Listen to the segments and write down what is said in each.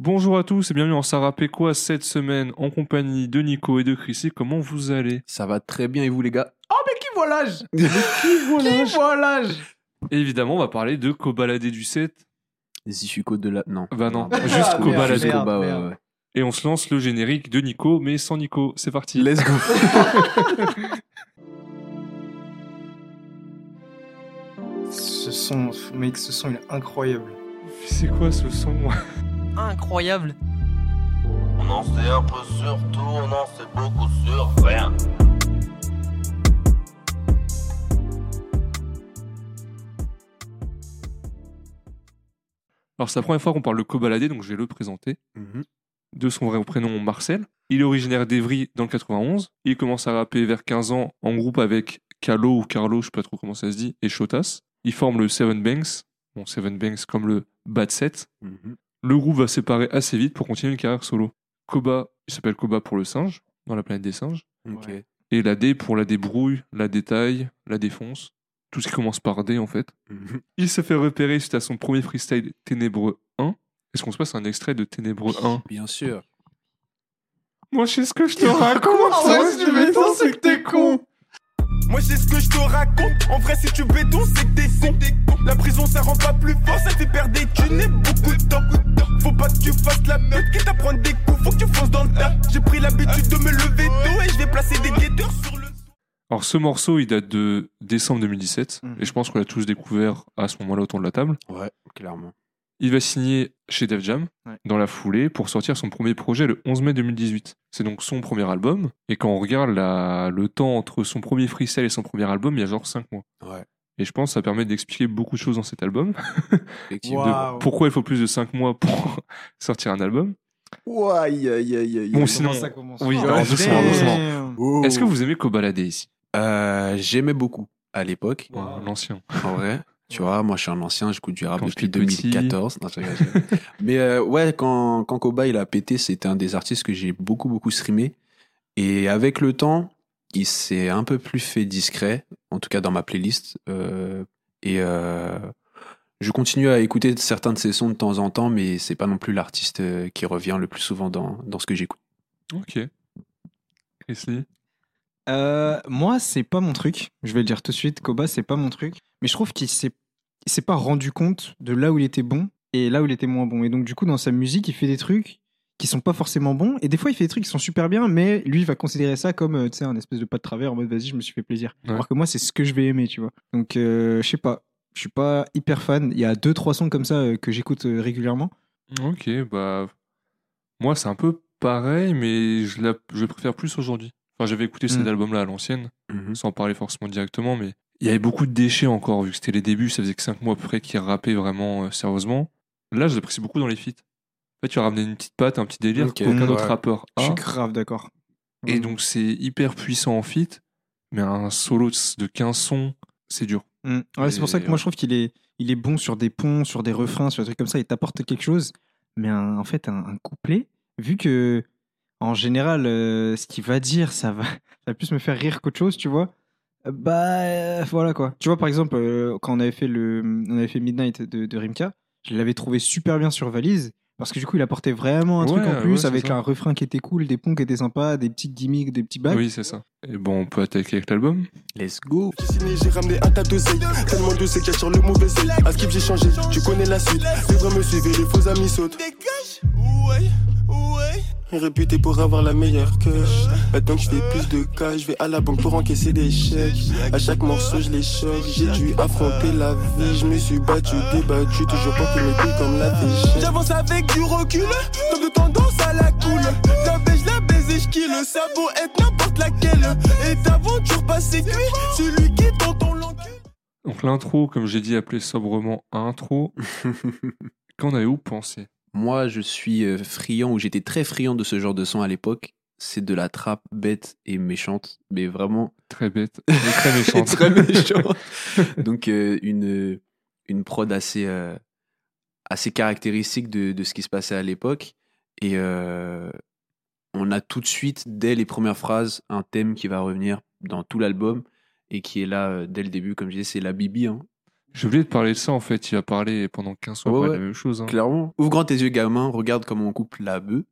Bonjour à tous et bienvenue en Sarapé quoi cette semaine en compagnie de Nico et de Chrissy. Comment vous allez? Ça va très bien et vous les gars? Oh, mais qui voit l'âge Qui Qui voit l'âge Et évidemment, on va parler de Cobaladé du 7. Zichuko de la... Non. Bah non, Ah, juste merde, Cobaladé. Juste merde, Koba, ouais, merde. ouais. Et on se lance le générique de Nico, mais sans Nico. C'est parti. Let's go Ce son, mec, ce son il est incroyable. C'est quoi ce son? Incroyable. On en sait un peu sur tout, on en sait beaucoup sur rien. Alors c'est la première fois qu'on parle de Cobaladé, donc je vais le présenter. Mhm. De son vrai prénom Marcel. Il est originaire d'Evry dans le 91. Il commence à rapper vers 15 ans en groupe avec Calo ou Carlo, je sais pas trop comment ça se dit, et Shotas. Il forme le Seven Banks. Bon, Seven Banks comme le Bad Set. Mhm. Le groupe va se séparer assez vite pour continuer une carrière solo. Koba, il s'appelle Koba pour le singe, dans la planète des singes. Et la D pour la débrouille, la détaille, la défonce. Tout ce qui commence par D en fait. Mhm. Il se fait repérer suite à son premier freestyle Ténébreux 1. Est-ce qu'on se passe un extrait de Ténébreux 1 Bien sûr. Moi je sais ce que je te raconte En vrai, si tu béton, c'est que t'es con. Moi c'est ce que je te raconte. En vrai, si tu béton, c'est que t'es con. La prison, ça rend pas plus fort, ça te fait perdre des thunes et beaucoup de temps. Faut pas que tu fasses la pute, qui t'apprend des coups, faut que tu fonces dans le tas. J'ai pris l'habitude de me lever tôt et je vais placer des guetteurs sur le. Alors ce morceau il date de décembre 2017 Mhm. et je pense qu'on l'a tous découvert à ce moment-là autour de la table. Ouais, clairement. Il va signer chez Def Jam Ouais. dans la foulée pour sortir son premier projet le 11 mai 2018. C'est donc son premier album et quand on regarde la- le temps entre son premier freestyle et son premier album, il y a genre 5 mois. Ouais. Et je pense que ça permet d'expliquer beaucoup de choses dans cet album. De pourquoi il faut plus de 5 mois pour sortir un album. Ouais, aïe, aïe, aïe. Bon, sinon- ça commence oui, Oh, alors, doucement, doucement. Oh. Est-ce que vous aimez Kobalade ici? Euh, J'aimais beaucoup à l'époque, Wow. Ouais, L'ancien. en vrai. Tu vois, moi je suis un ancien, j'écoute du rap Quand depuis j'étais petit. 2014. Non, je rigole, je rigole. Mais euh, ouais, quand, quand Koba il a pété, c'était un des artistes que j'ai beaucoup, beaucoup streamé. Et avec le temps, il s'est un peu plus fait discret, en tout cas dans ma playlist. Euh, et euh, je continue à écouter certains de ses sons de temps en temps, mais c'est pas non plus l'artiste euh, qui revient le plus souvent dans, dans ce que j'écoute. Ok. Chris Lee Euh, moi, c'est pas mon truc. Je vais le dire tout de suite. Koba, c'est pas mon truc. Mais je trouve qu'il s'est, il s'est pas rendu compte de là où il était bon et là où il était moins bon. Et donc, du coup, dans sa musique, il fait des trucs qui sont pas forcément bons. Et des fois, il fait des trucs qui sont super bien, mais lui, il va considérer ça comme, euh, tu sais, un espèce de pas de travers en mode vas-y, je me suis fait plaisir. Ouais. Alors que moi, c'est ce que je vais aimer, tu vois. Donc, euh, je sais pas. Je suis pas hyper fan. Il y a deux, trois sons comme ça euh, que j'écoute euh, régulièrement. Ok, bah. Moi, c'est un peu pareil, mais je, la... je le préfère plus aujourd'hui. Enfin, j'avais écouté cet Mm. album-là à l'ancienne, Mhm. sans parler forcément directement, mais il y avait beaucoup de déchets encore, vu que c'était les débuts, ça faisait que 5 mois à peu près qu'il rappait vraiment euh, sérieusement. Là, je l'apprécie beaucoup dans les feats. En fait, tu as ramené une petite patte, un petit délire Ok, qu'aucun ouais. autre rappeur Je suis grave d'accord. Et Vraiment. donc, c'est hyper puissant en feat, mais un solo de 15 sons, c'est dur. Mm. Ouais, c'est pour ça que moi ouais. je trouve qu'il est, il est bon sur des ponts, sur des refrains, sur des trucs comme ça. Il t'apporte quelque chose, mais un- en fait, un, un couplet, vu que en général, euh, ce qu'il va dire, ça va, ça va plus me faire rire qu'autre chose, tu vois. Euh, Bah euh, voilà quoi. Tu vois, par exemple, euh, quand on avait fait, le, on avait fait Midnight de, de Rimka, je l'avais trouvé super bien sur Valise. Parce que du coup, il apportait vraiment un truc Ouais, en plus ouais, avec ça. un refrain qui était cool, des ponts qui étaient sympas, des petites gimmicks, des petits bacs. Oui, c'est ça. Et bon, on peut attaquer avec l'album. Let's go J'ai signé, j'ai ramené un tas d'oseilles. Tellement de c'est qu'il y a sur le mauvais œil. À skip, j'ai changé, tu connais la suite. Les vrais me suivent et les faux amis sautent. Dégage, ouais, ouais. Réputé pour avoir la meilleure queue. Maintenant que je fais plus de cas, je vais à la banque pour encaisser des chèques. À chaque morceau, je les choque. J'ai dû affronter la vie. Je me suis battu, débattu, toujours porté mes couilles comme la fiche. J'avance avec du recul, comme de tendance à la cool. La baisse, la baise et je kill. Ça vaut être n'importe laquelle. Et d'aventure passée cuit, celui qui tente on l'encule. Donc l'intro, comme j'ai dit, appelé sobrement intro. Qu'en avez-vous pensé? Moi, je suis euh, friand, ou j'étais très friand de ce genre de son à l'époque. C'est de la trappe bête et méchante, mais vraiment Très bête, mais très méchante. très méchante. Donc, euh, une, une prod assez, euh, assez caractéristique de, de ce qui se passait à l'époque. Et euh, on a tout de suite, dès les premières phrases, un thème qui va revenir dans tout l'album et qui est là euh, dès le début. Comme je disais, c'est la Bibi. hein. J'ai oublié de parler de ça en fait. Il a parlé pendant 15 fois Ouais, pas ouais. la même chose. hein. Clairement. Ouvre grand tes yeux, gamin. Regarde comment on coupe la bœuf.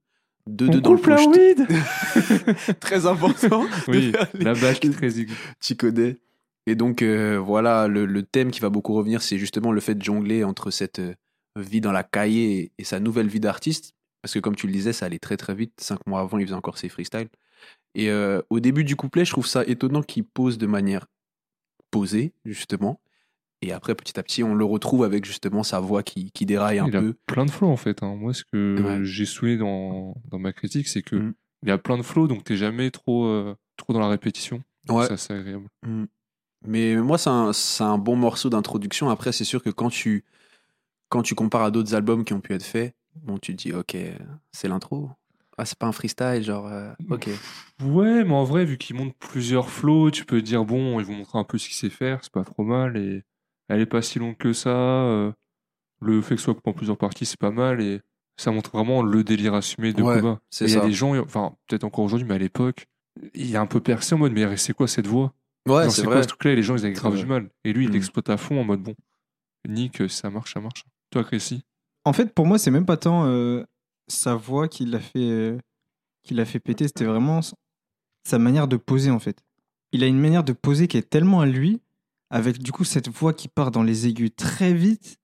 Deux, On deux dans le coupe la punch. weed Très important. de Oui, les- la bâche qui est très tu connais. Et donc, euh, voilà, le, le thème qui va beaucoup revenir, c'est justement le fait de jongler entre cette euh, vie dans la cahier et, et sa nouvelle vie d'artiste. Parce que, comme tu le disais, ça allait très très vite. Cinq mois avant, il faisait encore ses freestyles. Et euh, au début du couplet, je trouve ça étonnant qu'il pose de manière posée, justement. Et après, petit à petit, on le retrouve avec justement sa voix qui, qui déraille un Il a peu. plein de flows en fait. hein. Moi, ce que Ouais. j'ai souligné dans, dans ma critique, c'est que Mm. il a plein de flows, donc t'es jamais trop, euh, trop dans la répétition. Ouais. Ça, c'est agréable. Mm. Mais moi, c'est un, un bon morceau d'introduction. Après, c'est sûr que quand tu, quand tu compares à d'autres albums qui ont pu être faits, bon, tu te dis, ok, c'est l'intro. Ah, c'est pas un freestyle, genre, euh, ok. Ouais, mais en vrai, vu qu'il montre plusieurs flows, tu peux te dire, bon, ils vont montrer un peu ce qu'il sait faire, c'est pas trop mal. Et elle est pas si longue que ça. euh, le fait que ce soit coupé en plusieurs parties, c'est pas mal. Et ça montre vraiment le délire assumé de Ouais, Koba. Il y a des gens, enfin, peut-être encore aujourd'hui, mais à l'époque, il est un peu percé en mode, mais c'est quoi cette voix? Ouais, c'est c'est vrai. quoi ce truc-là? Et les gens, ils avaient grave vrai. du mal. Et lui, il Mm. l'exploite à fond en mode, bon, Nick, euh, ça marche, ça marche. Toi, Crécy? En fait, pour moi, c'est même pas tant euh, sa voix qui l'a fait, euh, qui l'a fait péter, c'était vraiment sa manière de poser, en fait. Il a une manière de poser qui est tellement à lui, avec du coup cette voix qui part dans les aigus très vite,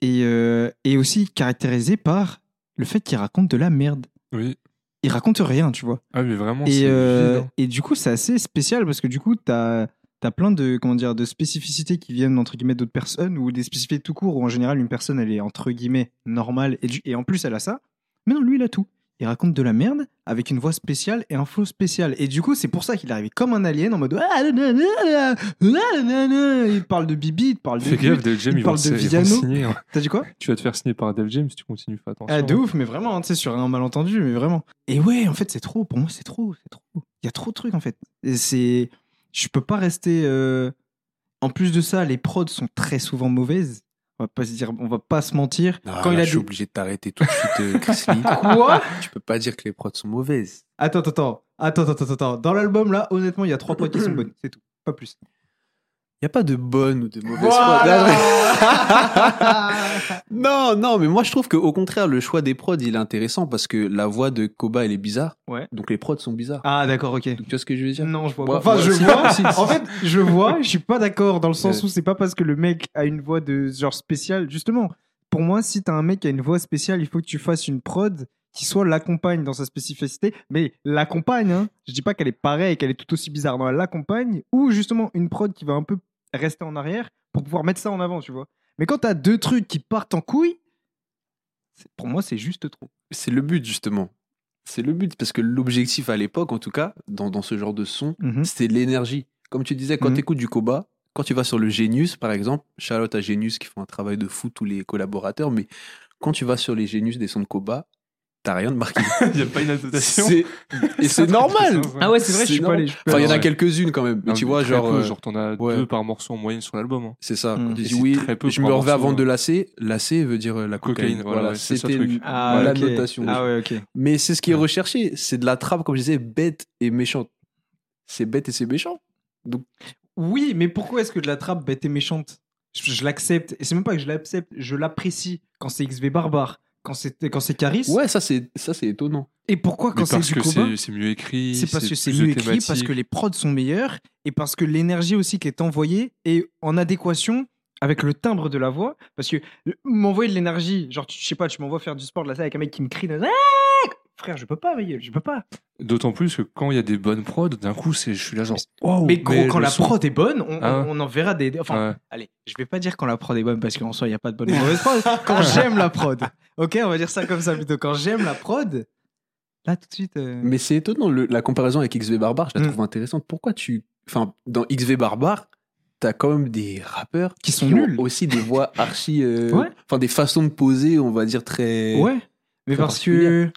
et, euh, et aussi caractérisée par le fait qu'il raconte de la merde. Oui. Il raconte rien, tu vois. Ah, mais vraiment, Et, c'est euh, et du coup, c'est assez spécial parce que du coup, t'as as plein de, comment dire, de spécificités qui viennent entre guillemets d'autres personnes ou des spécificités tout court où en général une personne elle est entre guillemets normale et, du- et en plus elle a ça. Mais non, lui il a tout. Il raconte de la merde avec une voix spéciale et un flow spécial. Et du coup, c'est pour ça qu'il est arrivé comme un alien en mode. Il parle de Bibi, il parle de. Fais gaffe, il parle de signer. hein. T'as dit quoi? Tu vas te faire signer par Def Jam si tu continues, fais attention. Ah, de ouf, mais vraiment, hein, tu sais, sur un malentendu, mais vraiment. Et ouais, en fait, c'est trop. Pour moi, c'est trop. C'est trop. Il y a trop de trucs, en fait. Et c'est. Je peux pas rester. euh, En plus de ça, les prods sont très souvent mauvaises. On va pas se dire, on va pas se mentir. Quand il a je suis dit- obligé de t'arrêter tout de suite, euh, Chris Lee. Quoi? Tu peux pas dire que les prods sont mauvaises. Attends, attends, attends. Attends, attends, attends, attends. Dans l'album, là, honnêtement, il y a trois prods qui sont bonnes. C'est tout. Pas plus. Il y a pas de bonnes ou de mauvaises Voilà. non, non, mais moi je trouve qu'au contraire, le choix des prods, il est intéressant parce que la voix de Koba, elle est bizarre. Ouais. Donc les prods sont bizarres. ah, d'accord, ok. Tu vois ce que je veux dire? Non, je vois pas. Enfin, je vois. En fait, je vois. Je suis pas d'accord dans le sens où c'est pas parce que le mec a une voix de genre spéciale. Justement, pour moi, si t'as un mec qui a une voix spéciale, il faut que tu fasses une prod qui soit l'accompagne dans sa spécificité, mais l'accompagne. Hein. Je dis pas qu'elle est pareille, qu'elle est tout aussi bizarre. Non, elle l'accompagne ou justement une prod qui va un peu rester en arrière pour pouvoir mettre ça en avant, tu vois. Mais quand t'as deux trucs qui partent en couille, c'est- pour moi, c'est juste trop. C'est le but justement. C'est le but parce que l'objectif à l'époque, en tout cas, dans, dans ce genre de son, Mhm. c'était l'énergie. Comme tu disais, quand Mhm. tu écoutes du Koba, quand tu vas sur le Genius, par exemple, Charlotte à Genius qui font un travail de fou, tous les collaborateurs, mais quand tu vas sur les Genius des sons de Koba, t'as rien de marqué. Il n'y a pas une annotation. C'est- Et c'est normal. Ah ouais, c'est vrai, je suis pas allé. je Enfin, il y en a Ouais. quelques-unes quand même. Mais Non, tu vois, genre. peu, euh, genre t'en as ouais. deux par morceau en moyenne sur l'album. hein. C'est ça. Mm. Et dis c'est oui, très peu je me revais avant morceau, de ouais. lasser. Lasser veut dire euh, la cocaïne. Cocaïne, voilà, ouais, c'est ça le c'était truc. Ah, la notation. Ah ouais, ok. Mais c'est ce qui est recherché. C'est de la trappe, comme je disais, bête et méchante. C'est bête et c'est méchant. Oui, mais pourquoi est-ce que de la trappe bête et méchante? Je, je l'accepte. Et c'est même pas que je l'accepte, je l'apprécie quand c'est XV barbare, quand c'est quand c'est Caris. Ouais, ça c'est ça c'est étonnant. Et pourquoi quand c'est parce du que combat c'est c'est mieux écrit. C'est parce que c'est mieux écrit, parce que les prods sont meilleurs et parce que l'énergie aussi qui est envoyée est en adéquation avec le timbre de la voix. Parce que le- m'envoyer de l'énergie, genre, tu- je sais pas, tu m'envoies faire du sport de la salle avec un mec qui me crie. Ah Frère, je peux pas, mais je peux pas. D'autant plus que quand il y a des bonnes prods, d'un coup, c'est, je suis là genre. Wow, mais gros, quand la son- prod est bonne, on, on- on en verra des. Enfin, Ouais. allez, je vais pas dire quand la prod est bonne parce qu'en soi, il n'y a pas de bonne ou mauvaise prod. Quand j'aime la prod. Ok, on va dire ça comme ça plutôt. Quand j'aime la prod, là tout de suite. euh, Mais c'est étonnant le- la comparaison avec XV Barbare, je la Mm. trouve intéressante. Pourquoi tu enfin dans XV Barbare, t'as quand même des rappeurs Qui sont ont nuls. aussi des voix archi euh, Ouais. enfin des façons de poser, on va dire très Ouais. Mais très parce que.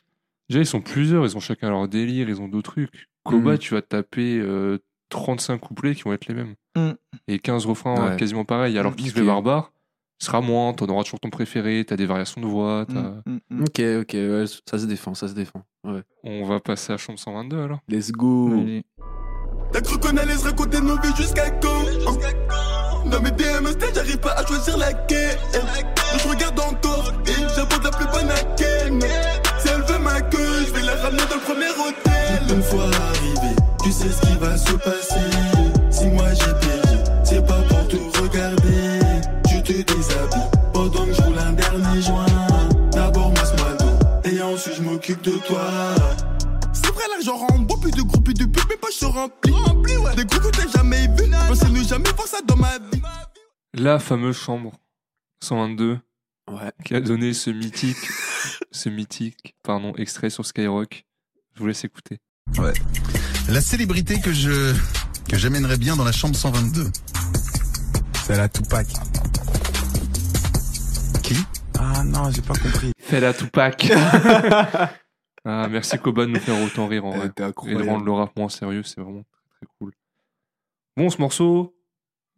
Déjà, ils sont plusieurs, ils ont chacun leur délire, ils ont d'autres trucs. Koba, Mhm. tu vas taper euh, 35 couplets qui vont être les mêmes. Mhm. Et 15 refrains Ouais. euh, quasiment pareils. Alors qu'X Ok. Barbare sera moins, t'en auras toujours ton préféré, t'as des variations de voix. t'as- Mm, mm, mm. OK, OK, ouais, ça se défend, ça se défend. Ouais. On va passer à chambre 122 alors. Let's go. T'as cru qu'on allait se raconter nos vies jusqu'à quand Dans mes j'arrive pas à choisir laquelle. Je regarde encore et j'apporte la plus bonne à premier hôtel. Une fois arrivé, tu sais ce qui va se passer. Si moi j'ai payé, c'est pas pour tout regarder. Tu te déshabilles pendant que je roule un dernier joint. D'abord masse-moi dos et ensuite je m'occupe de toi. C'est vrai, l'argent rend beau, plus de gros, plus de pub, mes poches se remplissent. Des gros que t'as jamais vu, pensez ne jamais voir ça dans ma vie. La fameuse chambre 122 Ouais. qui a donné ce mythique, ce mythique, pardon, extrait sur Skyrock. Je vous laisse écouter. La célébrité que je que j'amènerais bien dans la chambre 122. C'est la Tupac. Qui? Ah non, j'ai pas compris. Fais la Tupac. ah, merci Koba de nous faire autant rire en Elle vrai. Et de rendre le rap moins sérieux, c'est vraiment très, très cool. Bon, ce morceau,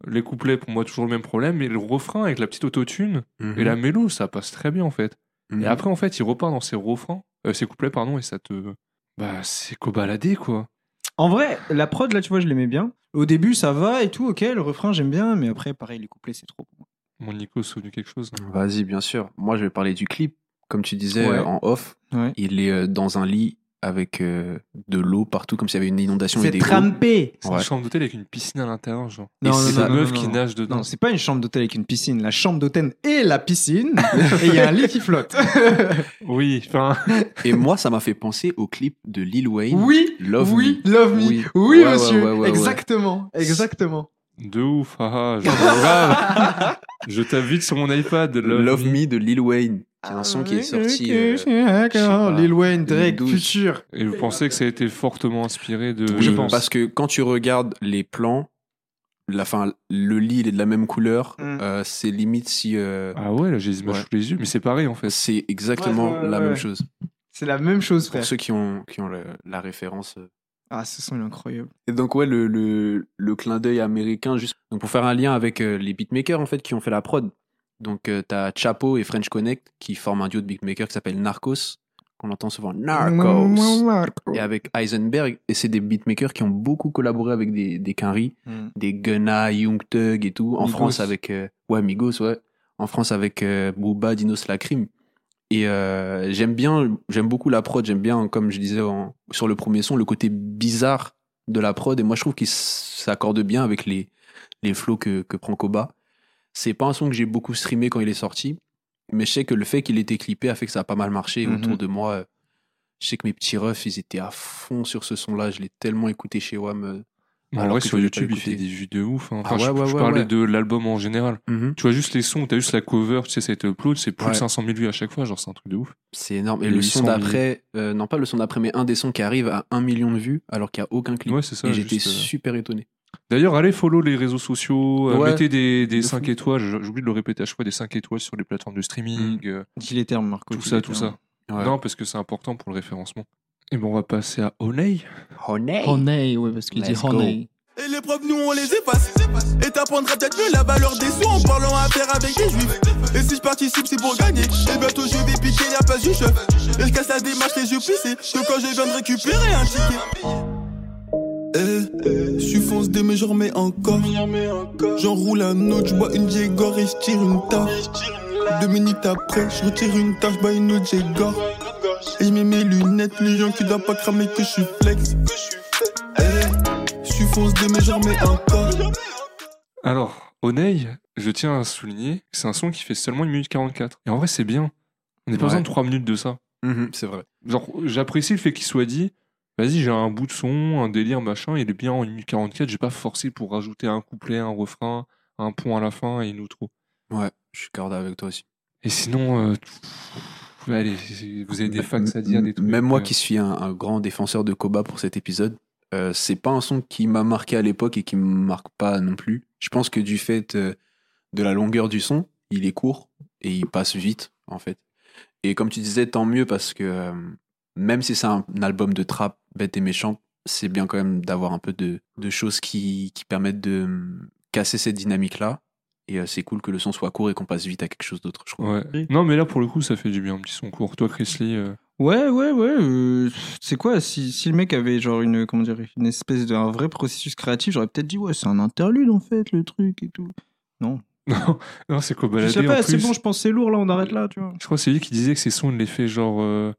les couplets, pour moi, toujours le même problème, mais le refrain avec la petite autotune Mhm. et la mélo, ça passe très bien en fait. Mhm. Et après, en fait, il repart dans ses refrains, euh, ses couplets, pardon, et ça te. Bah, c'est cobaladé, quoi. En vrai, la prod, là, tu vois, je l'aimais bien. Au début, ça va et tout, ok, le refrain, j'aime bien, mais après, pareil, les couplets, c'est trop. pour moi. Mon Nico souvenu quelque chose. Vas-y, bien sûr. Moi, je vais parler du clip. Comme tu disais Ouais. euh, en off, Ouais. il est euh, dans un lit avec euh, de l'eau partout, comme s'il y avait une inondation C'est trempé C'est Ouais. une chambre d'hôtel avec une piscine à l'intérieur, genre. Non, c'est non, meuf qui nage dedans. Non, c'est pas une chambre d'hôtel avec une piscine. La chambre d'hôtel et la piscine, et il y a un lit qui flotte. Oui, enfin. Et moi, ça m'a fait penser au clip de Lil Wayne. oui, Love oui, Me. love me. Oui. Oui, Ouais, ouais, monsieur. ouais, ouais, ouais. exactement, exactement. De ouf, ah, ah, je, grave. je t'invite sur mon iPad. Love, Love, Me. Me de Lil Wayne. C'est un son qui est sorti. euh, pas, Lil Wayne, Drake, 2012. Future. Et vous pensez que ça a été fortement inspiré de. Oui, je pense. parce que quand tu regardes les plans, la fin, le lit il est de la même couleur. Mm. euh, c'est limite si euh, Ah ouais, là j'ai les images Ouais. sous les yeux, mais c'est pareil en fait. c'est exactement Ouais, ouais, la ouais. même chose. C'est la même chose, frère. Pour ceux qui ont qui ont le- la référence. euh. Ah, ce son est incroyable. Et donc ouais, le, le, le clin d'œil américain, juste donc pour faire un lien avec les beatmakers en fait qui ont fait la prod. Donc euh, t'as Chapo et French Connect qui forment un duo de beatmakers qui s'appelle Narcos, qu'on entend souvent Narcos. Et avec Heisenberg, et c'est des beatmakers qui ont beaucoup collaboré avec des, des Quinry, Mm. des Gunna, Young Thug et tout. En Migos. France avec euh, ouais Migos, ouais. En France avec euh, Booba, Dinos Lacrim. Et euh, j'aime bien, j'aime beaucoup la prod. J'aime bien, comme je disais en- sur le premier son, le côté bizarre de la prod. Et moi, je trouve qu'il s'accorde bien avec les les flows que que prend Koba. C'est pas un son que j'ai beaucoup streamé quand il est sorti, mais je sais que le fait qu'il ait été clippé a fait que ça a pas mal marché Mhm. autour de moi. je sais que mes petits refs, ils étaient à fond sur ce son-là. Je l'ai tellement écouté chez WAM. euh, En alors vrai, que sur YouTube, il fait des vues de ouf. hein. Ah Enfin, je, ouais, ouais, je ouais, parlais ouais. de l'album en général. Mhm. Tu vois juste les sons, t'as juste la cover, tu sais, ça a été upload, c'est plus Ouais. de 500 000 vues à chaque fois, genre c'est un truc de ouf. C'est énorme. Et Et le 800 son 000. d'après, euh, non pas le son d'après, mais un des sons qui arrive à un million de vues alors qu'il n'y a aucun clip. Ouais, c'est ça. et j'étais euh, super étonné. D'ailleurs, allez follow les réseaux sociaux, euh, Ouais. mettez des, des De 5 fou. étoiles, j'oublie de le répéter à chaque fois, des 5 étoiles sur les plateformes de streaming, euh, Dis les termes, Marco. tout ça, tout termes. ça. Ouais. Non, parce que c'est important pour le référencement. Et bon, on va passer à Oney. Honey. Honey, ouais, parce qu'il dit honey. Et les preuves, nous on les efface. Et t'apprendras peut-être mieux la valeur des sous en parlant affaire avec des juifs. Et si je participe, c'est pour gagner. Et bientôt je vais piquer la place du chef. Et je casse la démarche, les yeux plissés. Que quand je viens de récupérer un ticket. Eh, je fonce des mais j'en remets encore. J'enroule un autre, je bois une Jégor et je tire une taf. Deux minutes après, je retire une taf, je bois une autre Jégor. Et je mets mes lunettes, les gens qui doivent pas cramer que je suis flex. Eh, je fonce des mais j'en remets encore. Alors, Oney, je tiens à souligner que c'est un son qui fait seulement 1 minute 44. Et en vrai, c'est bien. On n'a pas Ouais. besoin de 3 minutes de ça. Mhm, c'est vrai. Genre, j'apprécie le fait qu'il soit dit vas-y, j'ai un bout de son, un délire, machin, il est bien en 1 minute 44, j'ai pas forcé pour rajouter un couplet, un refrain, un pont à la fin et une outro. Ouais, je suis cordé avec toi aussi. Et sinon, euh, pff, allez, vous avez des facts à dire, des trucs. Même moi euh, qui suis un, un grand défenseur de Koba pour cet épisode, euh, c'est pas un son qui m'a marqué à l'époque et qui me marque pas non plus. Je pense que du fait euh, de la longueur du son, il est court et il passe vite en fait. Et comme tu disais, tant mieux parce que même si c'est un, album de trap bête et méchant, c'est bien quand même d'avoir un peu de, de choses qui, qui permettent de hum, casser cette dynamique-là. Et euh, c'est cool que le son soit court et qu'on passe vite à quelque chose d'autre, je. Ouais. Non, mais là, pour le coup, ça fait du bien, un petit son court. Toi, Chris Lee, euh, Ouais, ouais, ouais. euh, c'est quoi si, si le mec avait genre une comment dire une espèce de un vrai processus créatif, j'aurais peut-être dit ouais c'est un interlude en fait le truc et tout. Non, non c'est Je Kobalade sais en pas, c'est bon, je pense que c'est lourd, là, on arrête là, tu vois. Je crois que c'est lui qui disait que ses sons, il les fait genre. Euh,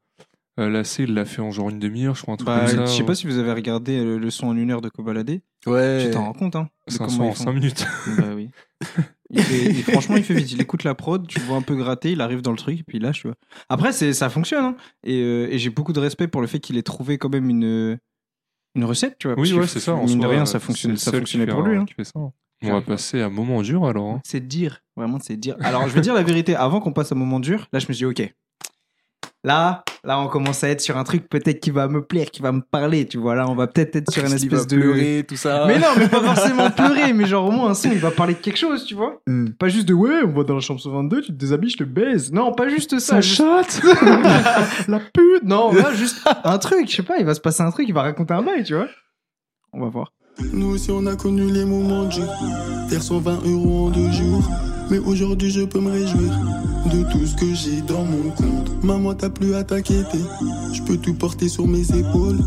euh, là, c'est, il l'a fait en genre une demi-heure, je crois, un truc Bah, comme ça. je sais pas si vous avez regardé euh, le son en une heure de Kobalade. Ouais. Tu t'en rends compte, hein C'est un son en font. 5 minutes. Bah oui. Il fait- il- franchement, il fait vite. Il écoute la prod, tu le vois un peu gratter, il arrive dans le truc, et puis il lâche, tu vois. Après, c'est, ça fonctionne, hein. Et, euh, et j'ai beaucoup de respect pour le fait qu'il ait trouvé quand même une, une recette, tu vois. Oui, ouais, c'est ça. en Mine de rien, euh, ça, fonctionne, ça fonctionnait pour lui. Hein. qui fait ça. On va passer à un moment dur alors. hein. C'est dire, vraiment, c'est dire. Alors, je vais dire la vérité, avant qu'on passe à un moment dur, là, je me suis dit, ok. Là, là, on commence à être sur un truc peut-être qui va me plaire, qui va me parler, tu vois. Là, on va peut-être être sur une Il va espèce de. pleurer, tout ça. Mais non, mais pas forcément pleurer, mais genre au moins un son, il va parler de quelque chose, tu vois. Hmm. Pas juste de ouais, on va dans la chambre 122, tu te déshabilles, je te baise. Non, pas juste ça. juste- chatte la pute, non, là, juste un truc, je sais pas, il va se passer un truc, il va raconter un bail, tu vois. On va voir. Nous aussi on a connu les moments durs. Faire 120 euros en deux jours. Mais aujourd'hui je peux me réjouir de tout ce que j'ai dans mon compte. Maman t'as plus à t'inquiéter. Je peux tout porter sur mes épaules.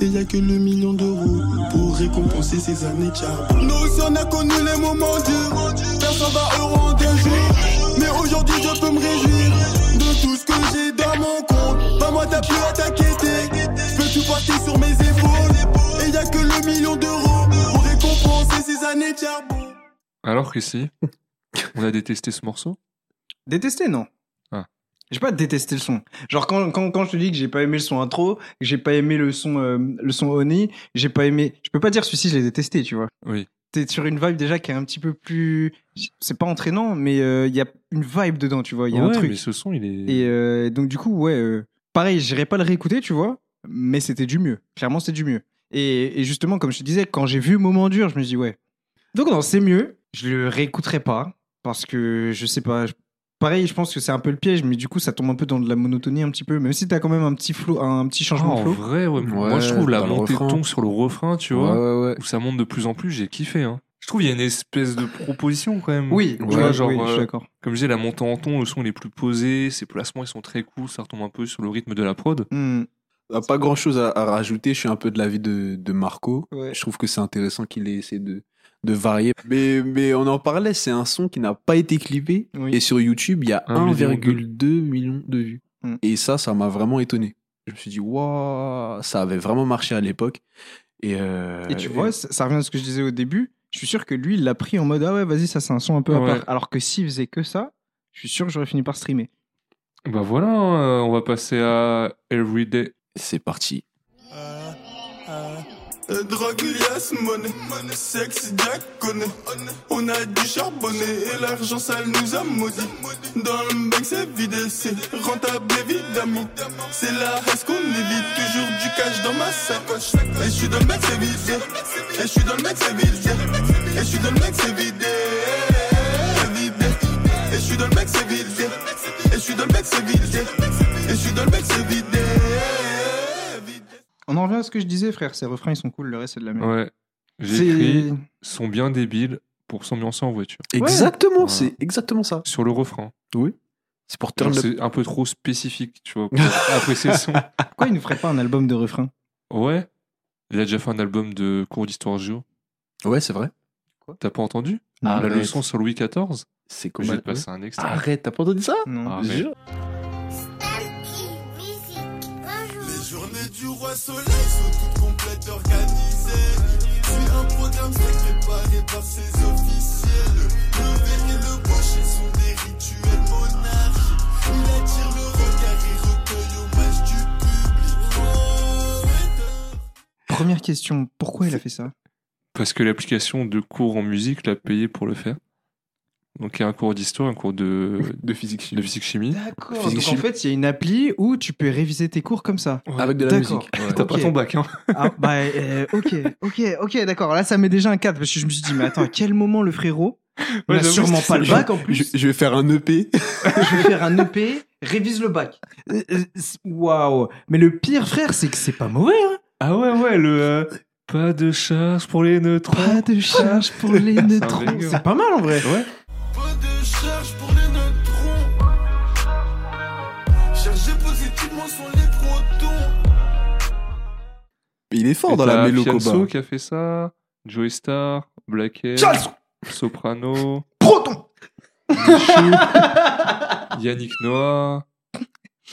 Et y a que le million d'euros pour récompenser ces années de charbon. Nous aussi on a connu les moments durs. Faire 120 euros en deux jours. Mais aujourd'hui je peux me réjouir de tout ce que j'ai dans mon compte. Maman t'as plus à t'inquiéter. Je peux tout porter sur mes épaules. Et y a que le million d'euros pour récompenser ces années de charbon. Alors qu'ici, on a détesté ce morceau? Détester, non. Ah. J'ai pas détesté le son. Genre quand, quand, quand je te dis que j'ai pas aimé le son intro, que j'ai pas aimé le son euh, le son Oni, j'ai pas aimé. Je peux pas dire celui-ci je l'ai détesté, tu vois. Oui. T'es sur une vibe déjà qui est un petit peu plus. C'est pas entraînant, mais euh, il y a une vibe dedans, tu vois. Il y a un truc. mais ce son, il est. Et euh, donc du coup, ouais, euh, pareil, j'irai pas le réécouter, tu vois, mais c'était du mieux. Clairement, c'était du mieux. Et, et justement, comme je te disais, quand j'ai vu Moment dur, je me dis ouais. Donc non, c'est mieux. Je le réécouterai pas parce que je sais pas. je- Pareil, je pense que c'est un peu le piège, mais du coup, ça tombe un peu dans de la monotonie un petit peu. Même si t'as quand même un petit flow, un petit Ah, changement de en flow. vrai, ouais. Moi, Ouais, je trouve la montée de ton sur le refrain, tu vois, ouais, ouais. où ça monte de plus en plus, j'ai kiffé. Hein. Je trouve qu'il y a une espèce de proposition quand même. Oui, tu ouais, vois, genre, oui, je suis euh, d'accord. comme je disais, la montée en ton, le son il est plus posé, ses placements ils sont très cool, ça retombe un peu sur le rythme de la prod. Hmm. Pas grand chose à, à rajouter. Je suis un peu de l'avis de, de Marco. Ouais. Je trouve que c'est intéressant qu'il ait essayé de, de varier. Mais, mais on en parlait, c'est un son qui n'a pas été clippé. Oui. Et sur YouTube, il y a Un million 1,2 million de vues. Mm. Et ça, ça m'a vraiment étonné. Je me suis dit, waouh, ça avait vraiment marché à l'époque. Et, euh, Et tu vois, ça, ça revient à ce que je disais au début. Je suis sûr que lui, il l'a pris en mode ah ouais, vas-y, ça c'est un son un peu à part. Alors que s'il faisait que ça, je suis sûr que j'aurais fini par streamer. Bah voilà, hein, on va passer à Everyday. C'est parti. Euh, Drogue, liasse, monnaie, sexe, Jack connaît. On a du charbonné et l'argent sale nous a maudit. Dans le bec c'est vide, c'est rentable évidemment. C'est la race qu'on évite, toujours du cash dans ma sacoche. Et je suis dans le mec c'est vide, et je suis dans le mec c'est vide, et je suis dans le mec c'est. Vide. Et je suis dans le mec c'est vide, et je suis dans le mec c'est vide, et je suis dans le mec c'est vide. On en revient à ce que je disais, frère. Ces refrains, ils sont cool. Le reste, c'est de la merde. Ouais. J'ai écrit sont bien débiles pour s'ambiancer en voiture. Exactement, Ouais. c'est exactement ça. Sur le refrain. C'est pour turn. C'est un peu trop spécifique, tu vois, pour apprécier le son. Pourquoi il nous ferait pas un album de refrains? Ouais. Il a déjà fait un album de cours d'histoire géo. Ouais, c'est vrai. T'as pas entendu? Ah, La leçon sur Louis XIV C'est Je comment vais te passer un extrait. Arrête, t'as pas entendu ça? Non. Du roi soleil sont toutes complètes organisées. Puis un programme secret préparé par ses officiels. Le verre et le boucher sont des rituels monarchiques. Il attire le regard et recueille hommage du public. Oh, Première question, pourquoi il a fait ça? Parce que l'application de cours en musique l'a payé pour le faire. Donc il y a un cours d'histoire, un cours de, De physique de chimie. physique chimie. D'accord. Physique Donc en fait, il y a une appli où tu peux réviser tes cours comme ça. Avec de la musique. Ouais. T'as Ok. pas ton bac, hein Ah, bah, euh, ok, ok, ok, d'accord. Là, ça met déjà un cadre parce que je me suis dit, mais attends, à quel moment le frérot Ouais, n'a sûrement pas le bac en plus. Je, je vais faire un E EP. je vais faire un EP, révise le bac. Euh, euh, Waouh. Mais le pire, frère, c'est que c'est pas mauvais. Hein Ah ouais, ouais, le... euh, pas de charge pour les neutrons. pas de charge pour les neutrons. C'est pas mal en vrai. Ouais. Il est fort Et dans la t'as mélo Fianso Koba. qui a fait ça, Joey Star, Black M, Charles Soprano. Proton Yannick Noah,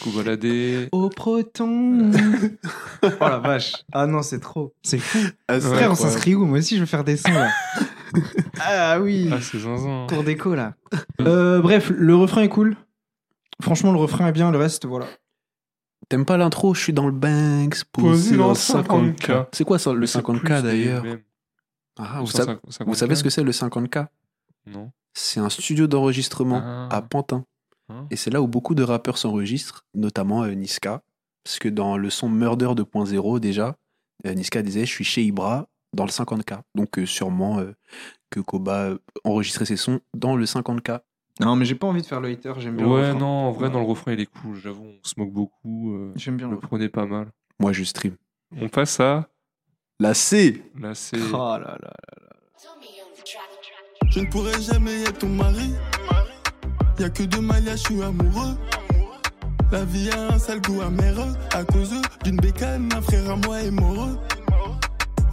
Kobalade. Au proton. oh la vache. Ah non, c'est trop. C'est fou. Ah, c'est Frère, on s'inscrit où? Moi aussi, je veux faire des sons là. ah oui. Ah, c'est zinzin. Cours d'écho là. Euh, bref, le refrain est cool. Franchement, le refrain est bien, le reste, voilà. T'aimes pas l'intro? Je suis dans le Banks, posé dans le 50K. C'est quoi ça, le C'est 50K plus d'ailleurs? Ah, vous, 150, savez, vous savez ce que c'est le 50K Non. C'est un studio d'enregistrement Ah. à Pantin. Ah. Et c'est là où beaucoup de rappeurs s'enregistrent, notamment euh, Niska. Parce que dans le son Murder 2.0, déjà, euh, Niska disait Je suis chez Ibra dans le 50K. Donc, euh, sûrement que Koba enregistrait ses sons dans le 50K. Non, mais j'ai pas envie de faire le hater, j'aime bien le Ouais, non, en vrai, dans le refrain, il est cool. J'avoue, on se moque beaucoup. euh, J'aime bien le le refrain. prenez pas mal. Moi, je stream. On passe à. La C Là, c'est. Oh là là. Je ne pourrai jamais être ton mari. Y'a que de Malia, je suis amoureux. La vie a un sale goût amer à cause d'une bécane, un frère à moi est mort.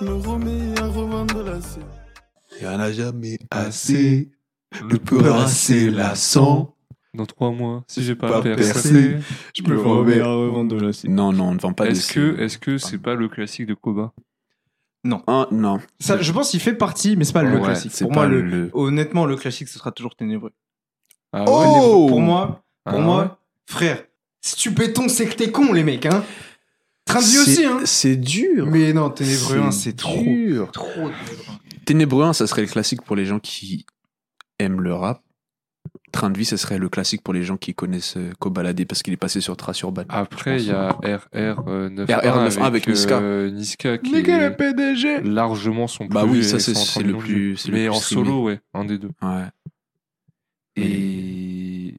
je me remets à revendre la C. Il en a jamais assez. Le peur assez lassant. Dans trois mois, si j'ai pas, Pas percé. percé. Je me remets à revendre de la C. Non, non, on ne vend pas de Est-ce C. que est-ce que c'est pas le classique de Koba? Ah, non. Ça, je pense qu'il fait partie, mais c'est pas le Ouais, classique. c'est Pour moi, le... le- honnêtement, le classique, ce sera toujours ténébreux. Ah Oh Pour moi, pour Ah moi, frère, si tu pétons, c'est que t'es con, les mecs, hein. Train de vie C'est- aussi, hein. C'est dur. Mais non, ténébreux 1, c'est trop. dur. Trop ténébreux 1. Ténébreux 1, ça serait le classique pour les gens qui aiment le rap. Train de vie, ça serait le classique pour les gens qui connaissent euh, Kobalade parce qu'il est passé sur Trace Urban. Après, il y a RR91 RR91 avec Niska. euh, Niska qui Niska, le est PDG largement son plus Bah oui, ça, c'est- 130 c'est le plus- le Mais plus en streamé. solo, ouais, un des deux. Ouais. Et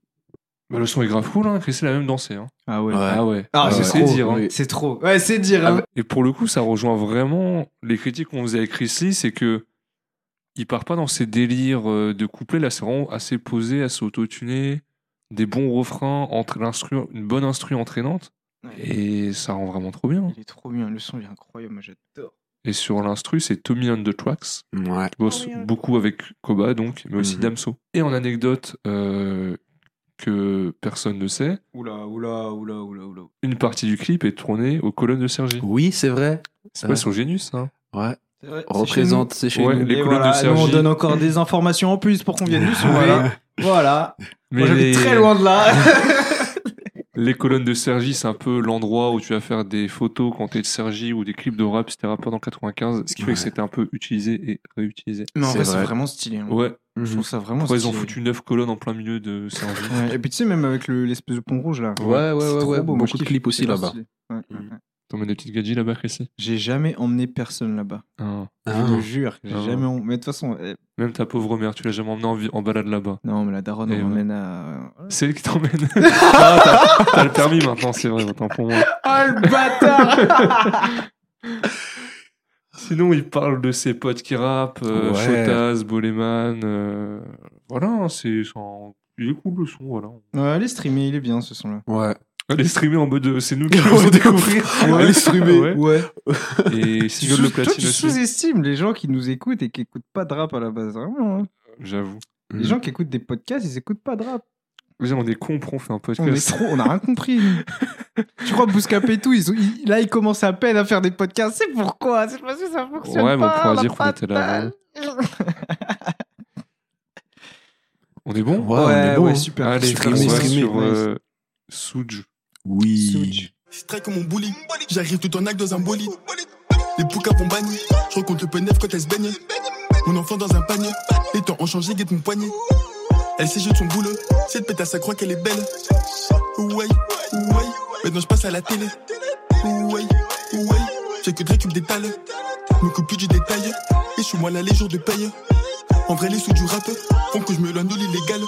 bah, le son est grave cool, hein. Chris il a même dansé. Hein. Ah ouais. Ouais. Ah ouais. Ah, Ah, c'est c'est trop. dire. hein. C'est trop. Ouais, c'est dire. hein. Et pour le coup, ça rejoint vraiment les critiques qu'on faisait avec Chris Lee, c'est que il part pas dans ces délires euh, de couplet. Là, c'est vraiment assez posé, assez autotuné, des bons refrains, entre l'instru, une bonne instru entraînante, et ça rend vraiment trop bien. Il est trop bien. Le son il est incroyable. Moi, j'adore. Et sur l'instru, c'est Tommy on the Tracks, Ouais. qui bosse beaucoup avec Koba, donc, mais aussi Mhm. Damso. Et en anecdote euh, que personne ne sait, Oula, oula, oula, oula, oula. une partie du clip est tournée aux colonnes de Sergi. Oui, c'est vrai. C'est Ouais. pas sur Genius, hein Ouais. C'est vrai, Représente, c'est chez Ouais, nous. les Et colonnes voilà, de nous, on Sergi. donne encore des informations en plus pour qu'on vienne nous sauver. Voilà. Voilà. Mais Moi, j'habite les- très loin de là. Les colonnes de Sergi, c'est un peu l'endroit où tu vas faire des photos quand t'es de Sergi ou des clips de rap si t'es rappeur dans 95, ce qui fait que c'était un peu utilisé et réutilisé. Mais en C'est vrai, c'est vrai. vraiment stylé. hein. Ouais, Je trouve ça vraiment après ils stylé. ont foutu neuf colonnes en plein milieu de Sergi. Ouais, Et puis tu sais, même avec le- l'espèce de pont rouge là. Ouais, ouais, ouais, ouais. beau, Beaucoup de clips aussi là-bas. T'emmènes des petites gadgets là-bas, Chrissy? J'ai jamais emmené personne là-bas. Ah. Je Ah. te jure. J'ai Ah. jamais emmené. Mais de toute façon, eh, Même ta pauvre mère, tu l'as jamais emmenée en, vi- en balade là-bas. non, mais la daronne, on ouais. m'emmène à. C'est elle qui t'emmène. ah, t'as, t'as le permis maintenant, c'est vrai, autant pour moi. Ah, le bâtard Sinon, il parle de ses potes qui rappent, euh, Ouais. Chotaz, Boleman. euh, Voilà, c'est, c'est un- il est cool le son, voilà. Ouais, allez streamer, il est bien ce son-là. Ouais. Allez streamer en mode euh, c'est nous qui Ouais, l'avons découvrir. Allez streamer. Ouais. Ouais. Et sous- de toi, platine tu sous-estimes les gens qui nous écoutent et qui écoutent pas de rap à la base. Vraiment. hein. J'avoue. Les Mhm. gens qui écoutent des podcasts, ils écoutent pas de rap. Déjà, on est con, on fait un On est podcast. trop, on a rien compris. tu crois Bouscap et tout, ils, là ils commencent à peine à faire des podcasts. C'est pourquoi? C'est parce que ça fonctionne Ouais, mais on pas. pourra dire qu'on pas était là. On est bon? Ouais, on est bon, super. Allez, streamer, on va streamer, sur euh. Oui. Strike comme mon bully. J'arrive tout en acte dans un bolide. Les poucas vont banni. Je rencontre le peu neuf quand elle se baigne. Mon enfant dans un panier. Les temps ont changé, guette mon poignet. Elle de son boulot. Cette pétasse, ça croit qu'elle est belle. Ouais, ouais. Maintenant je passe à la télé. Ouais, ouais. J'ai que de récup des talents. Me coupe plus du détail. Et je suis moi là les jours de paye. En vrai, les sous du rap font que je m'éloigne de l'illégal.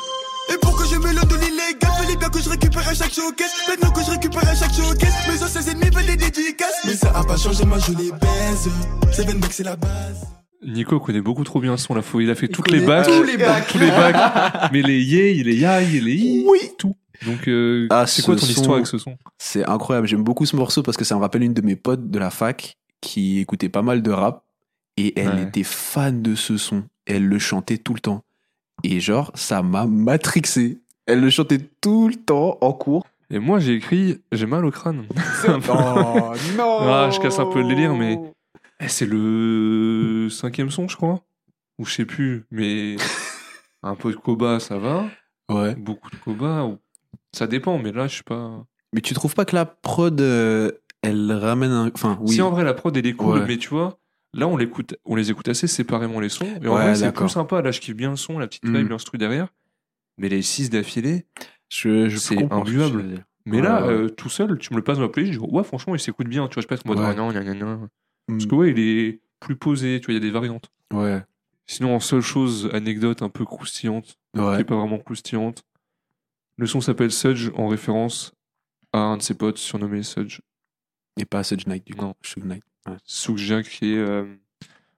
Et pour que je m'éloigne de l'illégal, fallait bien que je récupère à chaque showcase. Maintenant que je récupère à chaque showcase, mes anciens ennemis veulent des dédicaces. Mais ça a pas changé, moi je les baise. Seven Back, c'est la base. Nico connaît beaucoup trop bien son. Là, faut- il a fait toutes les bacs. tous les bacs. tous les bacs. Mais les yé, les yaï, les i, Oui. tout. Donc, euh, Ah, c'est quoi ton son- histoire avec ce son? C'est incroyable. J'aime beaucoup ce morceau parce que ça me rappelle une de mes potes de la fac qui écoutait pas mal de rap et elle Ouais. était fan de ce son. Elle le chantait tout le temps. Et genre, ça m'a matrixé. Elle le chantait tout le temps en cours. Et moi, j'ai écrit J'ai mal au crâne. oh non Ah, je casse un peu le délire, mais- Eh, c'est le cinquième son, je crois. Ou je sais plus. Mais un peu de Koba, ça va. Ouais. Beaucoup de Koba. ou- Ça dépend, mais là, je sais pas. Mais tu trouves pas que la prod, euh, elle ramène un. Enfin, oui. Si en vrai, la prod, elle est cool, Ouais. mais tu vois. Là, on, l'écoute, on les écoute assez séparément les sons. Et en Ouais, vrai, c'est plus sympa. Là, je kiffe bien le son, la petite Mm. vibe, l'instru derrière. Mais les six d'affilée, Je, je C'est dire. Mais Ouais, là, ouais. euh, tout seul, tu me le passes dans ma playlist, je dis, ouais, franchement, il s'écoute bien. Tu vois, je passe en mode, Ouais. ah non, gna, gna. Parce Mm. que ouais, il est plus posé, tu vois, il y a des variantes. Ouais. Sinon, en seule chose, anecdote un peu croustillante, qui est pas vraiment croustillante, le son s'appelle Sudge en référence à un de ses potes surnommé Sudge, Et pas Sedge Knight, du coup. Non. Suge Knight. Soulja, qui est euh,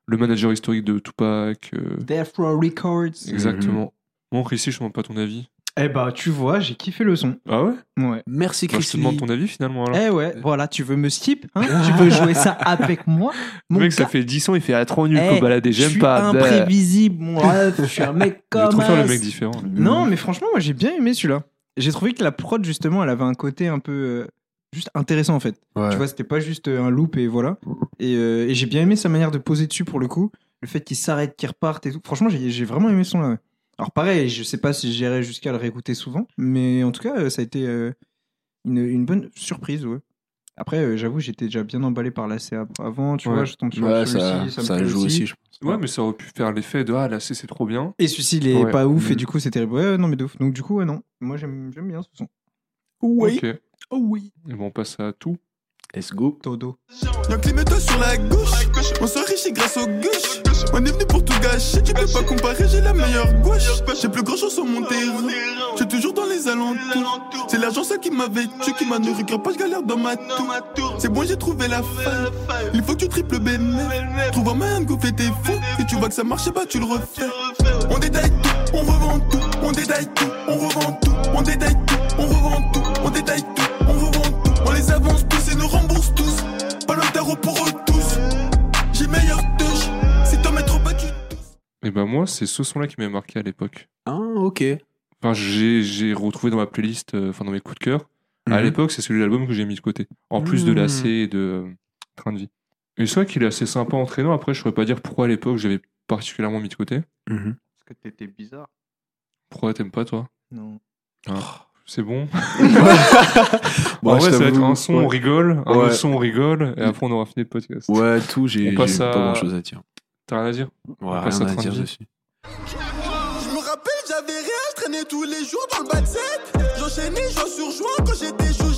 le manager historique de Tupac. euh, Death Row Records. exactement. Bon, Chrissy, je te demande pas ton avis. Eh bah, tu vois, j'ai kiffé le son. Ah ouais? Ouais. Merci, Bah, Je te demande ton avis finalement. Alors. Eh ouais, voilà, tu veux me skip hein? Tu veux jouer ça avec moi? Le Mon mec, ça gars, fait 10 ans, il fait à trop nul, Eh, faut balader, je j'aime suis pas. bah. imprévisible, mon ref, je suis un mec Je comme trouve faire le as. mec différent. Non, mais franchement, moi j'ai bien aimé celui-là. J'ai trouvé que la prod, justement, elle avait un côté un peu. euh, juste intéressant en fait. Ouais. Tu vois, c'était pas juste euh, un loop et voilà. Et, euh, et j'ai bien aimé sa manière de poser dessus pour le coup. Le fait qu'il s'arrête, qu'il reparte et tout. Franchement, j'ai j'ai vraiment aimé son là. ouais. Alors pareil, je sais pas si j'irai jusqu'à le réécouter souvent, mais en tout cas, euh, ça a été euh, une, une bonne surprise, ouais. Après, euh, j'avoue, j'étais déjà bien emballé par la CA avant, tu Ouais. vois, je tombe sur Ouais, celui-ci, ça, me ça plaît joue aussi, je pense. Ouais, mais ça aurait pu faire l'effet de Ah, là, c'est c'est trop bien. Et celui-ci, il est Ouais. pas ouf, et Mm. du coup, c'est terrible. Ouais, non, mais de ouf. Donc, du coup, ouais, non. Moi, j'aime j'aime bien ce son. Ok. Et Oh oui. bon, on passe à tout. Let's go. Todo. Y'a métaux sur la gauche. On s'enrichit grâce aux gauches. On est venu pour tout gâcher. Tu peux pas comparer, j'ai la meilleure gauche. J'ai plus grand chose sur mon terrain. J'ai toujours dans les alentours. C'est l'argent ça qui m'a vêtu, qui m'a nourri. Car pas, je galère dans ma tour. C'est bon, j'ai trouvé la faille. Il faut que tu triples bénéf. Trouve un moyen de gonfler tes fous. Si tu vois que ça marche pas, tu le refais. On détaille tout, on revend tout. On détaille tout, on revend tout. On détaille tout, on revend tout. On détaille tout, on revend tout. On les avance tous et nous rembourse tous. Pas le tarot pour eux tous. J'ai meilleure touche. Si t'en mets trop pas, tu Et ben, moi, c'est ce son-là qui m'a marqué à l'époque. Ah, ok. Enfin, j'ai j'ai retrouvé dans ma playlist, euh, enfin, dans mes coups de cœur. À Mhm. l'époque, c'est celui de l'album que j'ai mis de côté. En plus de Mhm. l'AC et de euh, Train de vie. Et c'est vrai qu'il est assez sympa entraînant. Après, je saurais pas dire pourquoi à l'époque j'avais particulièrement mis de côté. Mhm. Parce que t'étais bizarre. Pourquoi t'aimes pas, toi? Non. C'est bon. Bon, en vrai, ça va être un son, on ouais. rigole. Un Ouais. autre son, on rigole. Et après, on aura fini le podcast. Ouais, tout, j'ai On pas à- grand chose à dire. T'as rien à dire Ouais, passe rien à à dire dessus. Je me rappelle, j'avais rien, je traînais tous les jours dans le bas de set. J'enchaînais, joie sur joie. Quand j'étais chaud,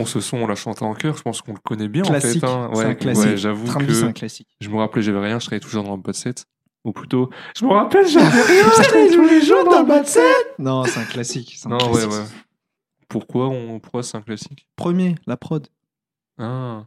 Bon, ce son, on l'a chanté en chœur. Je pense qu'on le connaît bien, Classique. en fait. hein. C'est Ouais, un classique. ouais, j'avoue un que classique. je me rappelais, j'avais rien. Je travaillais toujours dans le bas de set. Ou plutôt, je me rappelle, j'avais rien. Je travaillais tous les jours dans le bas de set. Non, c'est un classique. c'est un Non, ouais, ouais. Pourquoi, on... Pourquoi c'est un classique? Premier, la prod. Ah.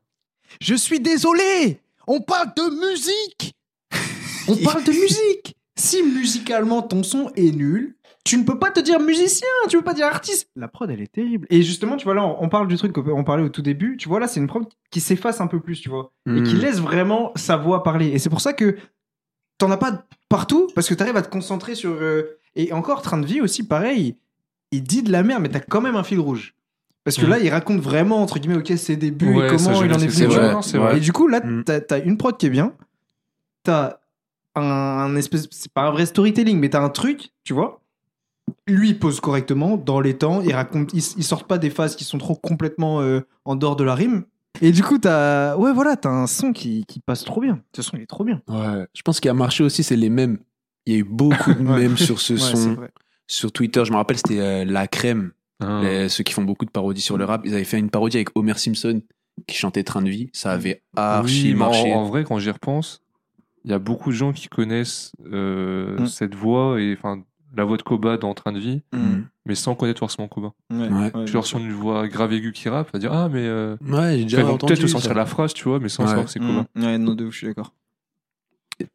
Je suis désolé On parle de musique On parle de musique Si musicalement ton son est nul, tu ne peux pas te dire musicien, tu peux pas dire artiste. La prod, elle est terrible. Et justement, tu vois, là, on parle du truc qu'on parlait au tout début. Tu vois, là, c'est une prod qui s'efface un peu plus, tu vois. Et qui Mhm. laisse vraiment sa voix parler. Et c'est pour ça que t'en as pas partout, parce que t'arrives à te concentrer sur... euh, Et encore, Train de vie aussi, pareil, il dit de la merde, mais t'as quand même un fil rouge. Parce que Mhm. là, il raconte vraiment, entre guillemets, ok, ses débuts Ouais, et comment il en est venu. vrai. vrai. Et du coup, là, Mm. t'as as une prod qui est bien. T'as un, un espèce. C'est pas un vrai storytelling, mais t'as un truc, tu vois. Lui, il pose correctement, dans les temps. Il raconte. Ils, ils sortent pas des phases qui sont trop complètement euh, en dehors de la rime. Et du coup, t'as. Ouais, voilà, t'as un son qui, qui passe trop bien. Ce son, il est trop bien. Ouais. Je pense qu'il a marché aussi, c'est les mêmes. Il y a eu beaucoup de mèmes sur ce Ouais, son. Sur Twitter, je me rappelle, c'était euh, La Crème. Ah. Les- ceux qui font beaucoup de parodies sur le rap. Ils avaient fait une parodie avec Homer Simpson qui chantait Train de vie. Ça avait archi Oui, mais en, marché. en vrai, quand j'y repense, il y a beaucoup de gens qui connaissent euh, Mm. cette voix et enfin la voix de Koba dans Train de vie, Mhm. mais sans connaître forcément Koba. Ouais, Ouais. Tu leur sur une voix grave aiguë qui rappe, à dire ah mais euh... Ouais, j'ai déjà peut-être te sortir ça. la phrase, tu vois, mais sans Ouais. savoir que c'est Koba. Mm. Ouais, non, de ouf, je suis d'accord.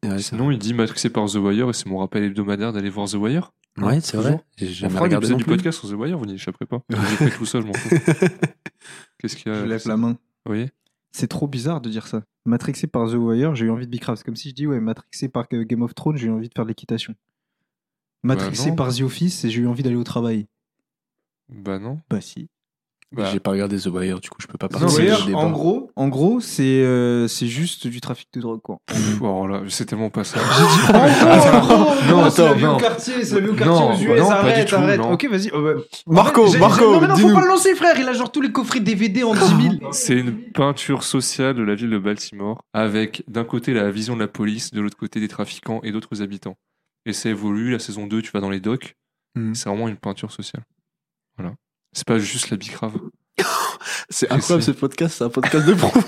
Ouais, Sinon, il dit matrixé par The Wire et c'est mon rappel hebdomadaire d'aller voir The Wire. Ouais, c'est vrai. J'ai jamais regardé du podcast sur The Wire, vous n'y échapperez pas. J'ai fait tout ça, je m'en fous. Qu'est-ce qu'il y a Je lève la main. Vous voyez C'est trop bizarre de dire ça. Matrixé par The Wire, j'ai eu envie de Bicraft. C'est comme si je dis, ouais, matrixé par Game of Thrones, j'ai eu envie de faire de l'équitation. Matrixé non. par The Office, et j'ai eu envie d'aller au travail. Bah non. Bah si. Bah, J'ai pas regardé The Wire, du coup, je peux pas The participer Wire, au débat. en gros, en gros, c'est euh, c'est juste du trafic de drogue, quoi. pff, oh là, c'est tellement pas ça. non, c'est la au non. quartier, c'est la vie au quartier Non, aux US, non, pas arrête, du tout, arrête. non. Ok, vas-y. oh, bah. Marco, J'ai- j'ai- Marco, non, mais non, faut dis-nous. pas le lancer, frère. Il a genre tous les coffrets DVD en 10 000. C'est une peinture sociale de la ville de Baltimore, avec d'un côté la vision de la police, de l'autre côté des trafiquants et d'autres habitants. Et ça évolue, la saison 2, tu vas dans les docks, Mhm. c'est vraiment une peinture sociale. Voilà. C'est pas juste la bicrave. C'est incroyable, ce podcast, c'est un podcast de pro.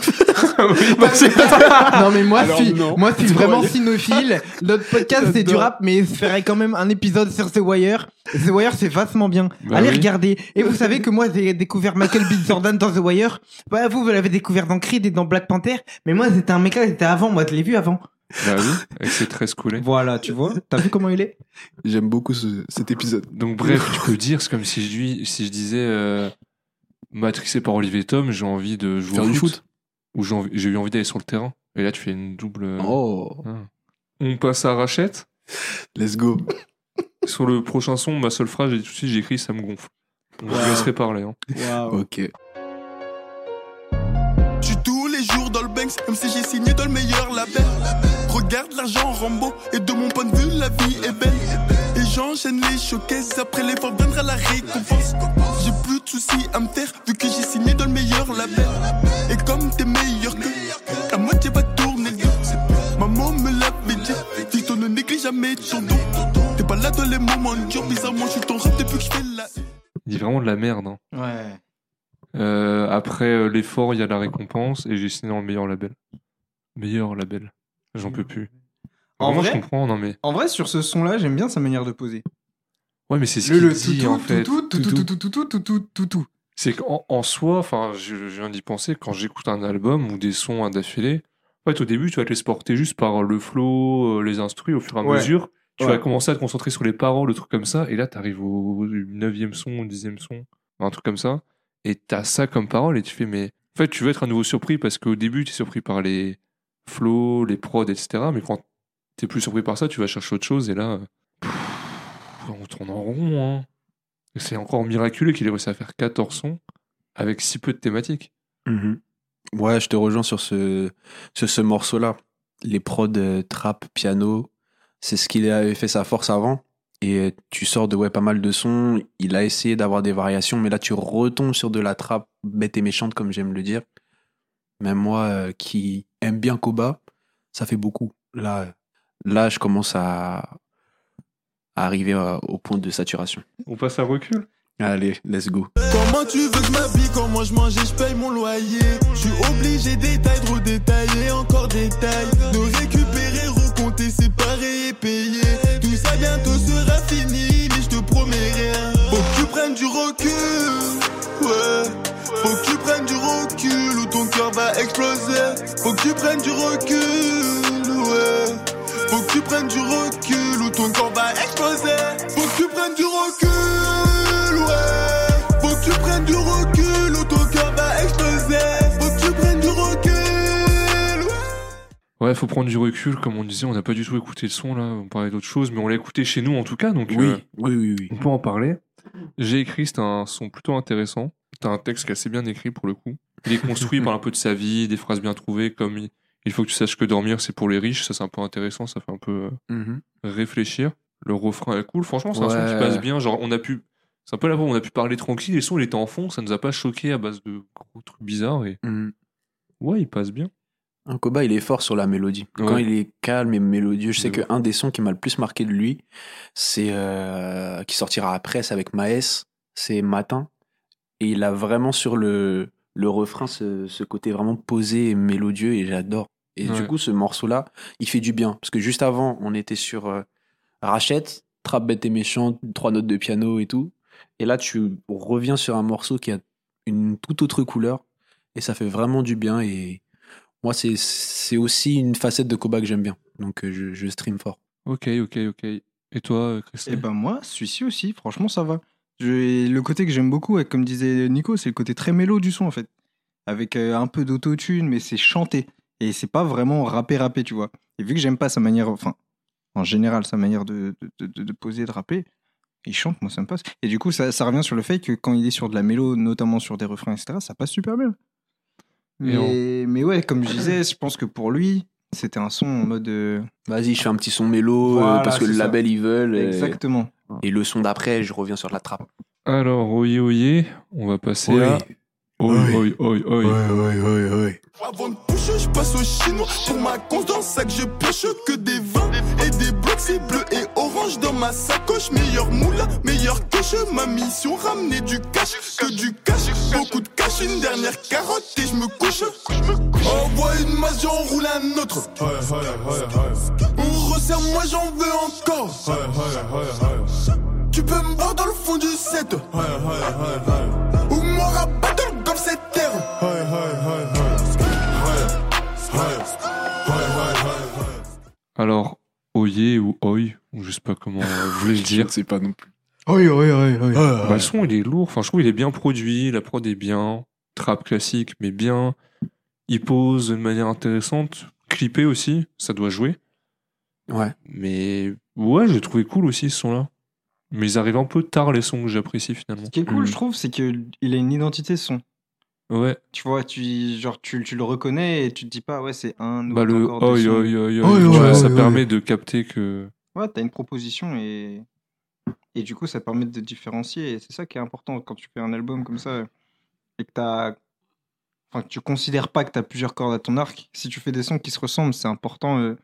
non mais moi Alors, je suis, non. moi je suis vraiment croyais cynophile. Notre podcast c'est du rap, mais je ferait quand même un épisode sur The Wire. The Wire c'est vachement bien. Bah Allez oui. regarder. Et vous savez que moi j'ai découvert Michael B. Jordan dans The Wire. Bah vous vous l'avez découvert dans Creed et dans Black Panther. Mais moi c'était un mec là, c'était avant. Moi je l'ai vu avant. Bah oui, avec ses tresses collées. Voilà, tu vois. T'as vu comment il est? J'aime beaucoup ce- cet épisode. Donc bref, tu peux dire, c'est comme si je, lui, si je disais euh, matrixé par Olivier Tom, j'ai envie de jouer Faire au du foot. foot? Ou j'ai envie- j'ai eu envie d'aller sur le terrain. Et là, tu fais une double. euh, Oh, ah. On passe à Rachette. let's go. Sur le prochain son, ma seule phrase, j'ai tout de suite, j'ai écrit ça me gonfle. Je vous laisserai parler. hein. Ok. Je suis tous les jours dans le Banks, comme si j'ai signé dans le meilleur label. Regarde l'argent Rambo, et de mon point de vue, la vie est belle. Et j'enchaîne les showcases, après l'effort viendra la récompense. J'ai plus de soucis à me faire, vu que j'ai signé dans le meilleur label. Et comme t'es meilleur que, la moitié va tourner le dos. Maman me l'avait dit, Fiston ne néglige jamais ton dos. T'es pas là dans les moments durs, bizarrement, je suis ton rap depuis que je fais la. Il dit vraiment de la merde. hein. Ouais. Euh, après euh, l'effort, il y a la récompense et j'ai signé dans le meilleur label. Meilleur label. J'en peux plus. En Vraiment, vrai je comprends, non mais. En vrai sur ce son là j'aime bien sa manière de poser. Ouais, mais c'est ce qu'il dit en fait. tout tout tout tout tout tout tout tout tout. C'est qu'en en soi, enfin, je, je viens d'y penser, quand j'écoute un album ou des sons à d'affilée, en fait, au début, tu vas te laisser porter juste par le flow, euh, les instrus, au fur et à Ouais. mesure. Tu Ouais. vas commencer à te concentrer sur les paroles, le truc comme ça, et là, tu arrives au 9e son, au 10e son, un truc comme ça, et t'as ça comme parole, et tu fais, mais en fait, tu veux être à nouveau surpris parce qu'au début, tu es surpris par les flows, les prods, etc. Mais quand t'es plus surpris par ça, tu vas chercher autre chose, et là, on tourne en rond. Hein. C'est encore miraculeux qu'il ait réussi à faire 14 sons avec si peu de thématiques. Mhm. Ouais, je te rejoins sur ce, sur ce morceau-là. Les prods euh, trap, piano, c'est ce qu'il avait fait sa force avant. Et euh, tu sors de ouais, pas mal de sons. Il a essayé d'avoir des variations, mais là, tu retombes sur de la trap bête et méchante, comme j'aime le dire. Même moi, euh, qui aime bien Koba, ça fait beaucoup. Là, là je commence à, à arriver euh, au point de saturation. On passe à recul Allez, let's go. Comment tu veux que je m'habille, comment je mange et je paye mon loyer? Je suis obligé détail, trop détaillé, encore détail De récupérer, recompter, séparer et payer Tout ça bientôt sera fini, mais je te promets rien Faut que tu prennes du recul, ouais cœur va exploser Faut que tu prennes du recul, ouais Faut que tu prennes du recul ou ton corps va exploser Faut que tu prennes du recul, ouais Faut que tu prennes du recul ou ton cœur va exploser Faut que tu prennes du recul, ouais Ouais, faut prendre du recul, comme on disait, on n'a pas du tout écouté le son là, on parlait d'autre chose, mais on l'a écouté chez nous en tout cas, donc Oui, euh, oui, oui, oui. on peut en parler. J'ai écrit, c'est un son plutôt intéressant. T'as un texte qui est assez bien écrit pour le coup. Il est construit par un peu de sa vie, des phrases bien trouvées, comme il faut que tu saches que dormir c'est pour les riches, ça c'est un peu intéressant, ça fait un peu euh, Mhm. réfléchir. Le refrain est cool, franchement, c'est un son qui passe bien. Genre, on a pu. C'est un peu la fois où on a pu parler tranquille, et le son il était en fond, ça nous a pas choqué à base de gros trucs bizarres. Et Mhm. Ouais, il passe bien. Un Koba, il est fort sur la mélodie. Quand il est calme et mélodieux, je sais qu'un des sons qui m'a le plus marqué de lui, c'est euh, qui sortira après, c'est avec Maes, c'est Matin. Et il a vraiment sur le, le refrain ce, ce côté vraiment posé et mélodieux et j'adore. Et du coup, ce morceau-là, il fait du bien. Parce que juste avant, on était sur euh, Rachette, Trap bête et méchant, trois notes de piano et tout. Et là, tu reviens sur un morceau qui a une toute autre couleur. Et ça fait vraiment du bien. Et moi, c'est, c'est aussi une facette de Koba que j'aime bien. Donc, euh, je, je stream fort. Ok, ok, ok. Et toi, euh, Christophe Et ben moi, celui-ci aussi, franchement, ça va. Je- le côté que j'aime beaucoup, comme disait Nico, c'est le côté très mélo du son en fait. Avec euh, un peu d'autotune, mais c'est chanté. Et c'est pas vraiment rappé rappé, tu vois. Et vu que j'aime pas sa manière, enfin, en général, sa manière de, de, de- de poser, de rapper, il chante, moi ça me passe. Et du coup, ça, ça revient sur le fait que quand il est sur de la mélo, notamment sur des refrains, etc., ça passe super bien. Mais, mais ouais, comme je disais, je pense que pour lui, c'était un son en mode. euh, Vas-y, je fais un petit son mélo euh, Voilà, parce que le ça. label, ils veulent. Et, Exactement. Et le son d'après, je reviens sur la trappe. Alors, oyez, oyez, on va passer Oui. à. Oi, Oui. oi, oi, oi. Avant de pusher, je passe au chinois. Pour ma le sac, je pioche que des vins et des blocs. C'est bleu et orange dans ma sacoche. Meilleur moulin, meilleur coche. Ma mission, ramener du cash. Que du cash, beaucoup de cash. Une dernière carotte et je me couche. Envoie une masse, j'en roule un autre. Moi j'en veux encore. Tu peux me voir dans le fond du set. Ou m'aura pas dans le golf cette terre. Alors, oyez ou oi, ou je sais pas comment vous voulez le dire. sais pas non plus. Oui, oui, oui, oui. Bah, le son, il est lourd. Enfin, je trouve qu'il est bien produit. La prod est bien. Trap classique, mais bien. Il pose de manière intéressante. Clippé aussi, ça doit jouer. Ouais. Mais ouais, j'ai trouvé cool aussi ce son-là. Mais ils arrivent un peu tard, les sons que j'apprécie finalement. Ce qui est cool, Mhm. je trouve, c'est qu'il a une identité son. Ouais, Tu vois, tu, genre, tu, tu le reconnais et tu te dis pas, ouais, c'est un ou bah le oi, oi, oi, oi, ça oi, permet oi. de capter que. Ouais, t'as une proposition et, et du coup, ça permet de différencier. Et c'est ça qui est important quand tu fais un album comme ça et que t'as. Enfin, que tu considères pas que t'as plusieurs cordes à ton arc. Si tu fais des sons qui se ressemblent, c'est important euh,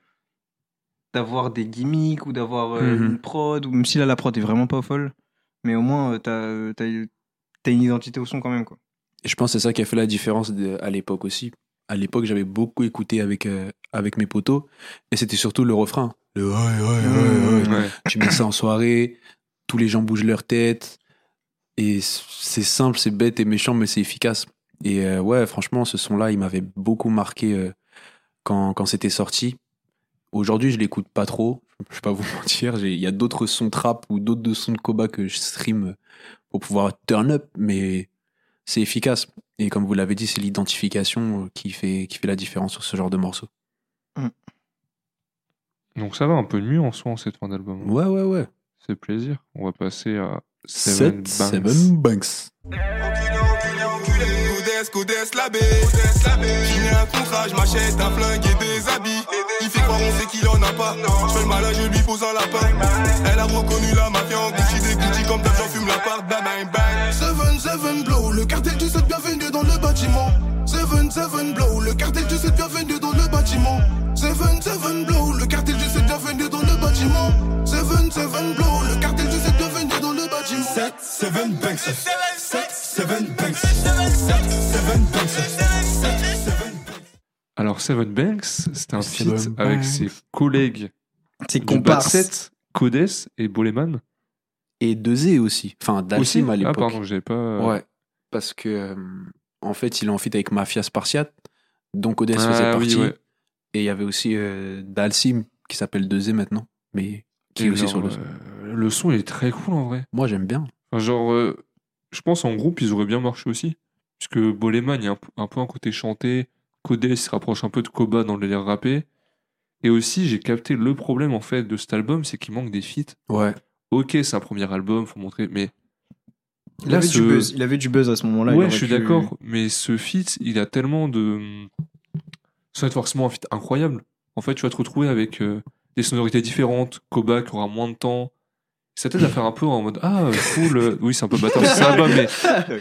d'avoir des gimmicks ou d'avoir euh, Mhm. une prod, ou même si là, la prod est vraiment pas folle, mais au moins, euh, t'as euh, t'as une identité au son quand même, quoi. Et je pense que c'est ça qui a fait la différence de- à l'époque aussi. À l'époque, j'avais beaucoup écouté avec, euh, avec mes potos. Et c'était surtout le refrain. Le ouais, ouais, ouais, ouais. Ouais. Tu mets ça en soirée, tous les gens bougent leur tête. Et c'est simple, c'est bête et méchant, mais c'est efficace. Et ouais, franchement, ce son-là, il m'avait beaucoup marqué quand, quand c'était sorti. Aujourd'hui, je l'écoute pas trop. Je vais pas vous mentir. J'ai- Il y a d'autres sons trap ou d'autres sons de Koba que je stream pour pouvoir turn up, mais c'est efficace. Et comme vous l'avez dit, c'est l'identification euh, qui fait, qui fait la différence sur ce genre de morceau. Donc ça va un peu mieux en soi en cette fin d'album. Ouais, ouais, ouais. C'est plaisir. On va passer à Seven Banks. Seven Banks. La baie. Signé un contrat, je m'achète un flingue et des habits. Croire on sait qu'il en a pas. Je fais le malin, je lui pose un lapin. Elle a reconnu la mafia en Gucci, des Gucci comme d'hab, j'en fume la part. Bang, bang, bang. Seven, Seven Blow, le cartel du 7 bienvenue dans le bâtiment. Seven, Seven Blow, le cartel du 7 bienvenue dans le bâtiment. Seven, Seven Blow, le cartel du 7 bienvenue dans le bâtiment. Seven, Seven Blow, le cartel du 7 bienvenue dans le bâtiment. 7, 7 Banks. Seven Banks, c'est un Seven feat avec Banks. ses collègues Bad Set, Codes et Boleman. Et Dezé aussi. Enfin, Dalsim à Ah l'époque. pardon, j'avais pas. Ouais. Parce que, euh, en fait, il est en feat avec Mafia Spartiate, dont Codes Ah, faisait oui, partie. ouais. Et il y avait aussi euh, Dalsim, qui s'appelle Dezé maintenant, mais qui Et est aussi sur le son. euh, le son est très cool en vrai. Moi, j'aime bien. Enfin, genre, euh, je pense en groupe ils auraient bien marché aussi. Puisque Boleman, il y a un, un peu un côté chanté. Il se rapproche un peu de Koba dans le délire rappé. Et aussi, j'ai capté le problème en fait de cet album, c'est qu'il manque des feats. Ouais. Ok, c'est un premier album, faut montrer, mais Il Là, avait, ce- du buzz. il avait du buzz à ce moment-là. ouais, je suis pu- d'accord, mais ce feat, il a tellement de. Sans être forcément un feat incroyable. En fait, tu vas te retrouver avec euh, des sonorités différentes, Koba qui aura moins de temps, Il s'attelle à faire un peu en mode Ah, cool. euh, Oui, c'est un peu bâtard, c'est un album, mais.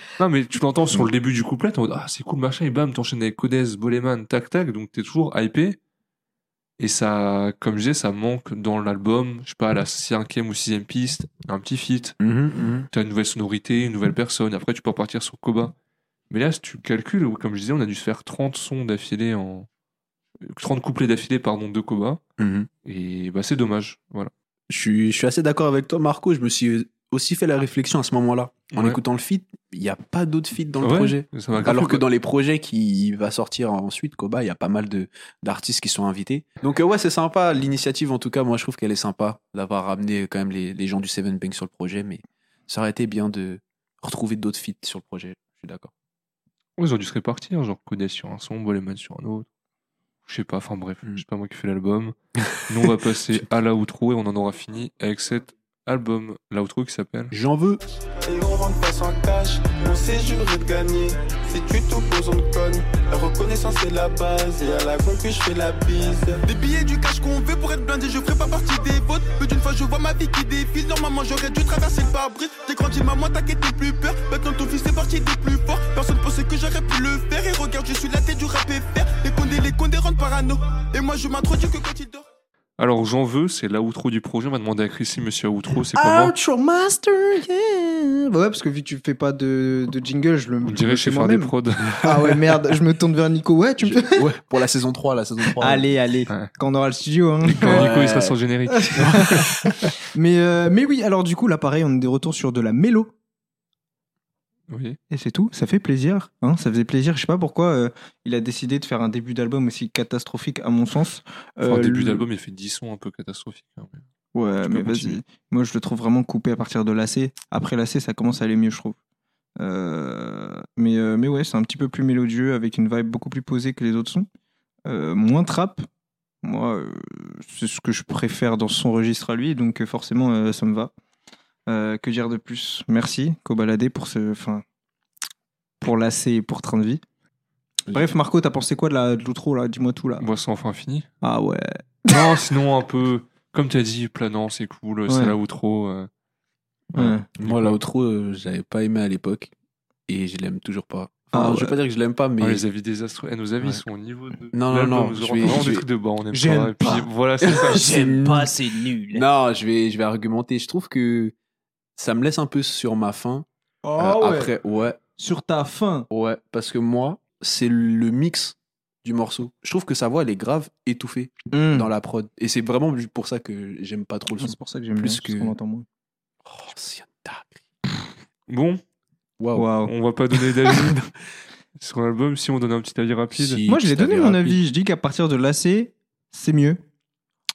Non, mais tu l'entends sur le début du couplet, en mode Ah, c'est cool, machin, et bam, t'enchaînes avec Codez, Boleman, tac, tac, donc t'es toujours hypé. Et ça, comme je disais, ça manque dans l'album, je sais pas, à la cinquième ou sixième piste, un petit feat. Mhm, mhm. T'as une nouvelle sonorité, une nouvelle personne, après tu peux repartir sur Koba. Mais là, si tu calcules, comme je disais, on a dû se faire 30 sons d'affilée en. 30 couplets d'affilée, pardon, de Koba. Mhm. Et bah, c'est dommage. Voilà. Je suis, je suis assez d'accord avec toi, Marco. Je me suis aussi fait la réflexion à ce moment-là. En Ouais. écoutant le feat, il n'y a pas d'autres feats dans le Ouais, projet. Alors que dans les projets qui va sortir ensuite, Koba, il y a pas mal d'artistes qui sont invités. Donc euh, ouais, c'est sympa. L'initiative, en tout cas, moi je trouve qu'elle est sympa d'avoir ramené quand même les, les gens du Seven Bank sur le projet. Mais ça aurait été bien de retrouver d'autres feats sur le projet. Je suis d'accord. Ouais, ils ont dû se répartir, genre Codez sur un son, Boleman sur un autre. Je sais pas, enfin bref, Mm. c'est pas moi qui fais l'album. Nous, on va passer à l'outro et on en aura fini avec cet album, l'outro qui s'appelle J'en veux. Et on rentre pas sans cash, on s'est juré de gagner. Si tu t'opposes, on conne. La reconnaissance c'est la base, et à la concu, je fais la bise. Des billets du cash qu'on veut pour être blindé, je ferai pas partie des vôtres. Plus d'une fois, je vois ma vie qui défile. Normalement, j'aurais dû traverser le pare-brise. J'ai grandi, maman, t'inquiète, t'es plus peur. Maintenant, ton fils est parti des plus forts. Personne pensait que j'aurais pu le faire. Et regarde, je suis la tête du rap FR. Les condés, les condés rendent parano. Et moi, je m'introduis que quand il dort. Alors, j'en veux, c'est l'outro du projet. On m'a demandé à Chrissy, monsieur outro, c'est quoi moi Outro Master, yeah Bah Ouais, parce que vu que tu fais pas de, de jingle, je le On je dirait chez faire des prods. Ah ouais, merde, je me tourne vers Nico. Ouais, tu me fais. Ouais, pour la saison 3, la saison 3. Allez, allez, Ouais. quand on aura le studio. Hein. Quand Ouais. Nico il sera sur le générique. mais, euh, mais oui, alors du coup, là, pareil, on est de retour sur de la mélo. Oui. Et c'est tout, ça fait plaisir. Hein, ça faisait plaisir. Je sais pas pourquoi euh, il a décidé de faire un début d'album aussi catastrophique, à mon sens. Enfin, Euh, début le- d'album, il fait 10 sons un peu catastrophiques. hein, mais- Ouais, Tu mais vas-y. Moi, je le trouve vraiment coupé à partir de l'AC. Après l'AC, ça commence à aller mieux, je trouve. Euh, mais, mais ouais, c'est un petit peu plus mélodieux, avec une vibe beaucoup plus posée que les autres sons. Moins trap. Moi, c'est ce que je préfère dans son registre à lui, donc forcément, ça me va. Euh, que dire de plus? Merci, Kobalade, pour ce. Enfin, pour l'AC et pour Train de vie. Bref, Marco, t'as pensé quoi de l'outro, là? Dis-moi tout, là. Moi, c'est enfin fini. Ah ouais. Non, sinon, un peu, comme tu as dit, planant, c'est cool, c'est l'outro. euh, Ouais. Moi, l'outro, euh, j'avais pas aimé à l'époque. Et je l'aime toujours pas. Ah Enfin, Je ouais. vais pas dire que je l'aime pas, mais. Ah, les avis désastreux. Eh, nos avis Ouais. sont au niveau de. Non, non, non, nous je aurons vais- vraiment je des vais- trucs de bas, on aime J'aime pas. Et puis pas. voilà, c'est ça. J'aime pas, c'est nul. Non, je vais, je vais argumenter. Je trouve que ça me laisse un peu sur ma faim. Oh Euh, ouais. Après, ouais, Sur ta fin. ouais. Parce que moi, c'est le mix du morceau. Je trouve que sa voix, elle est grave étouffée Hmm. dans la prod. Et c'est vraiment pour ça que j'aime pas trop le son. C'est pour ça que j'aime Plus bien, que- qu'on entend moins. Oh, c'est un dingue. Bon, Waouh. Waouh. on va pas donner d'avis sur l'album. Si on donne un petit avis rapide. Si, Moi, je l'ai donné mon rapide. avis. Je dis qu'à partir de l'AC, c'est mieux.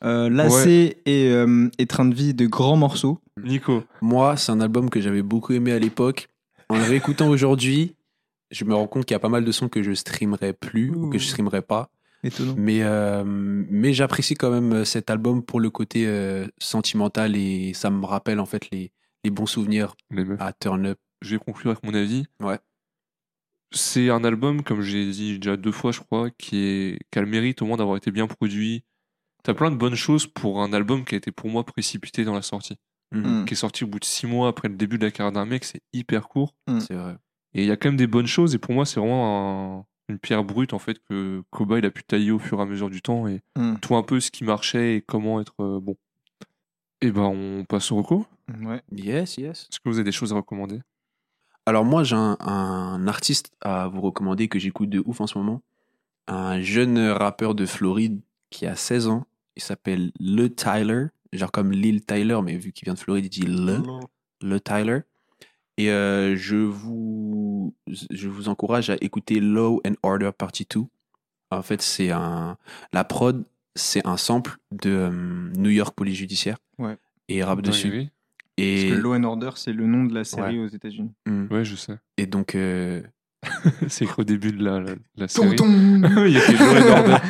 Euh, L'AC et, euh, et Train de vie de grands morceaux. Nico, Moi, c'est un album que j'avais beaucoup aimé à l'époque. En le réécoutant aujourd'hui, je me rends compte qu'il y a pas mal de sons que je streamerai plus ou que je streamerai pas. Étonnant. Mais, euh, mais j'apprécie quand même euh, cet album pour le côté euh, sentimental et ça me rappelle en fait les, les bons souvenirs les meufs. à Turn Up. je vais conclure avec mon avis. Ouais. C'est un album, comme j'ai dit déjà deux fois, je crois, qui, est, qui a le mérite au moins d'avoir été bien produit. T'as plein de bonnes choses pour un album qui a été pour moi précipité dans la sortie. Mm. Qui est sorti au bout de six mois après le début de la carrière d'un mec, c'est hyper court. C'est vrai. Et il y a quand même des bonnes choses, et pour moi, c'est vraiment un- une pierre brute en fait que Koba il a pu tailler au fur et à mesure du temps et Mm. tout un peu ce qui marchait et comment être euh, bon. Et ben on passe au reco. Ouais. Yes, yes. Est-ce que vous avez des choses à recommander? Alors moi, j'ai un, un artiste à vous recommander que j'écoute de ouf en ce moment. Un jeune rappeur de Floride qui a 16 ans. Il s'appelle Le Tyler. Genre comme Lil Tyler, mais vu qu'il vient de Floride, il dit Le. Le Tyler. Et euh, je, vous, je vous encourage à écouter Law and Order Party 2. En fait, c'est un. La prod, c'est un sample de euh, New York Police Judiciaire. Ouais. Et il rappe dessus. Et, Parce que Law and Order, c'est le nom de la série aux États-Unis. Mm. Ouais, je sais. et donc, euh, c'est qu'au début de la, la, la série. il y a.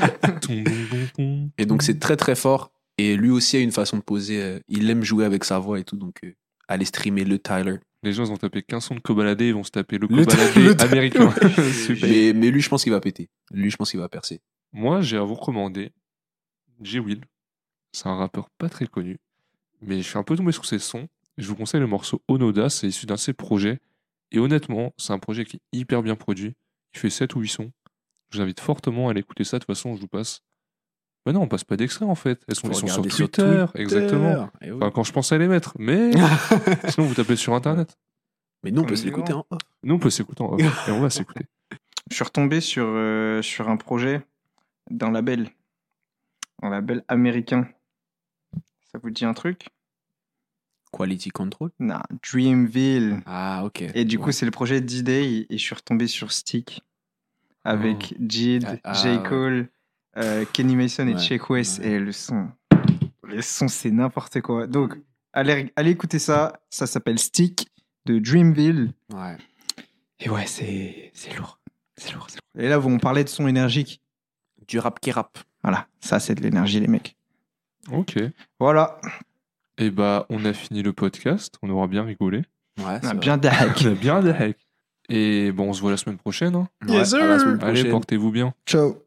Et donc c'est très très fort. Et lui aussi a une façon de poser. euh, il aime jouer avec sa voix et tout. Donc euh, allez streamer le Tyler. Les gens ils vont taper 15 sons de Kobalade, ils vont se taper le Le- américain. Super. Mais, mais lui, je pense qu'il va péter. Lui, je pense qu'il va percer. Moi, j'ai à vous recommander J. Will. C'est un rappeur pas très connu, mais je suis un peu tombé sur ses sons. Je vous conseille le morceau Onoda, c'est issu d'un de ses projets. Et honnêtement, c'est un projet qui est hyper bien produit. Il fait 7 ou 8 sons. Je vous invite fortement à aller écouter ça. De toute façon, je vous passe. Ben non, on passe pas d'extrait en fait. Elles sont, elles sont sur regarder Twitter. Exactement. Eh oui. Enfin, quand je pense à les mettre. Mais sinon, vous tapez sur internet. Mais nous, on peut l'écouter vivant. en off. Nous, on peut s'écouter en off. et on va s'écouter. Je suis retombé sur, euh, sur un projet d'un label. Un label américain. Ça vous dit un truc? Quality Control? Non, Dreamville. Ah, ok. Et du coup, c'est le projet D-Day et je suis retombé sur Stick avec Jid, Ah, ah, J. ouais. Cole, euh, Kenny Mason et Ouais, Check West. ouais. Et le son, le son, c'est n'importe quoi. Donc, allez, allez écouter ça. Ça s'appelle Stick de Dreamville. Ouais. Et ouais, c'est c'est lourd. C'est lourd, c'est lourd. Et là, on parlait de son énergique. Du rap qui rappe. Voilà, ça, c'est de l'énergie, les mecs. Ok. Voilà, Et bah, on a fini le podcast. On aura bien rigolé. Ouais, on a bien d'hack. On a bien hacks. Et bon, on se voit la semaine prochaine. hein. Ouais, à la semaine Allez, prochaine. portez-vous bien. Ciao.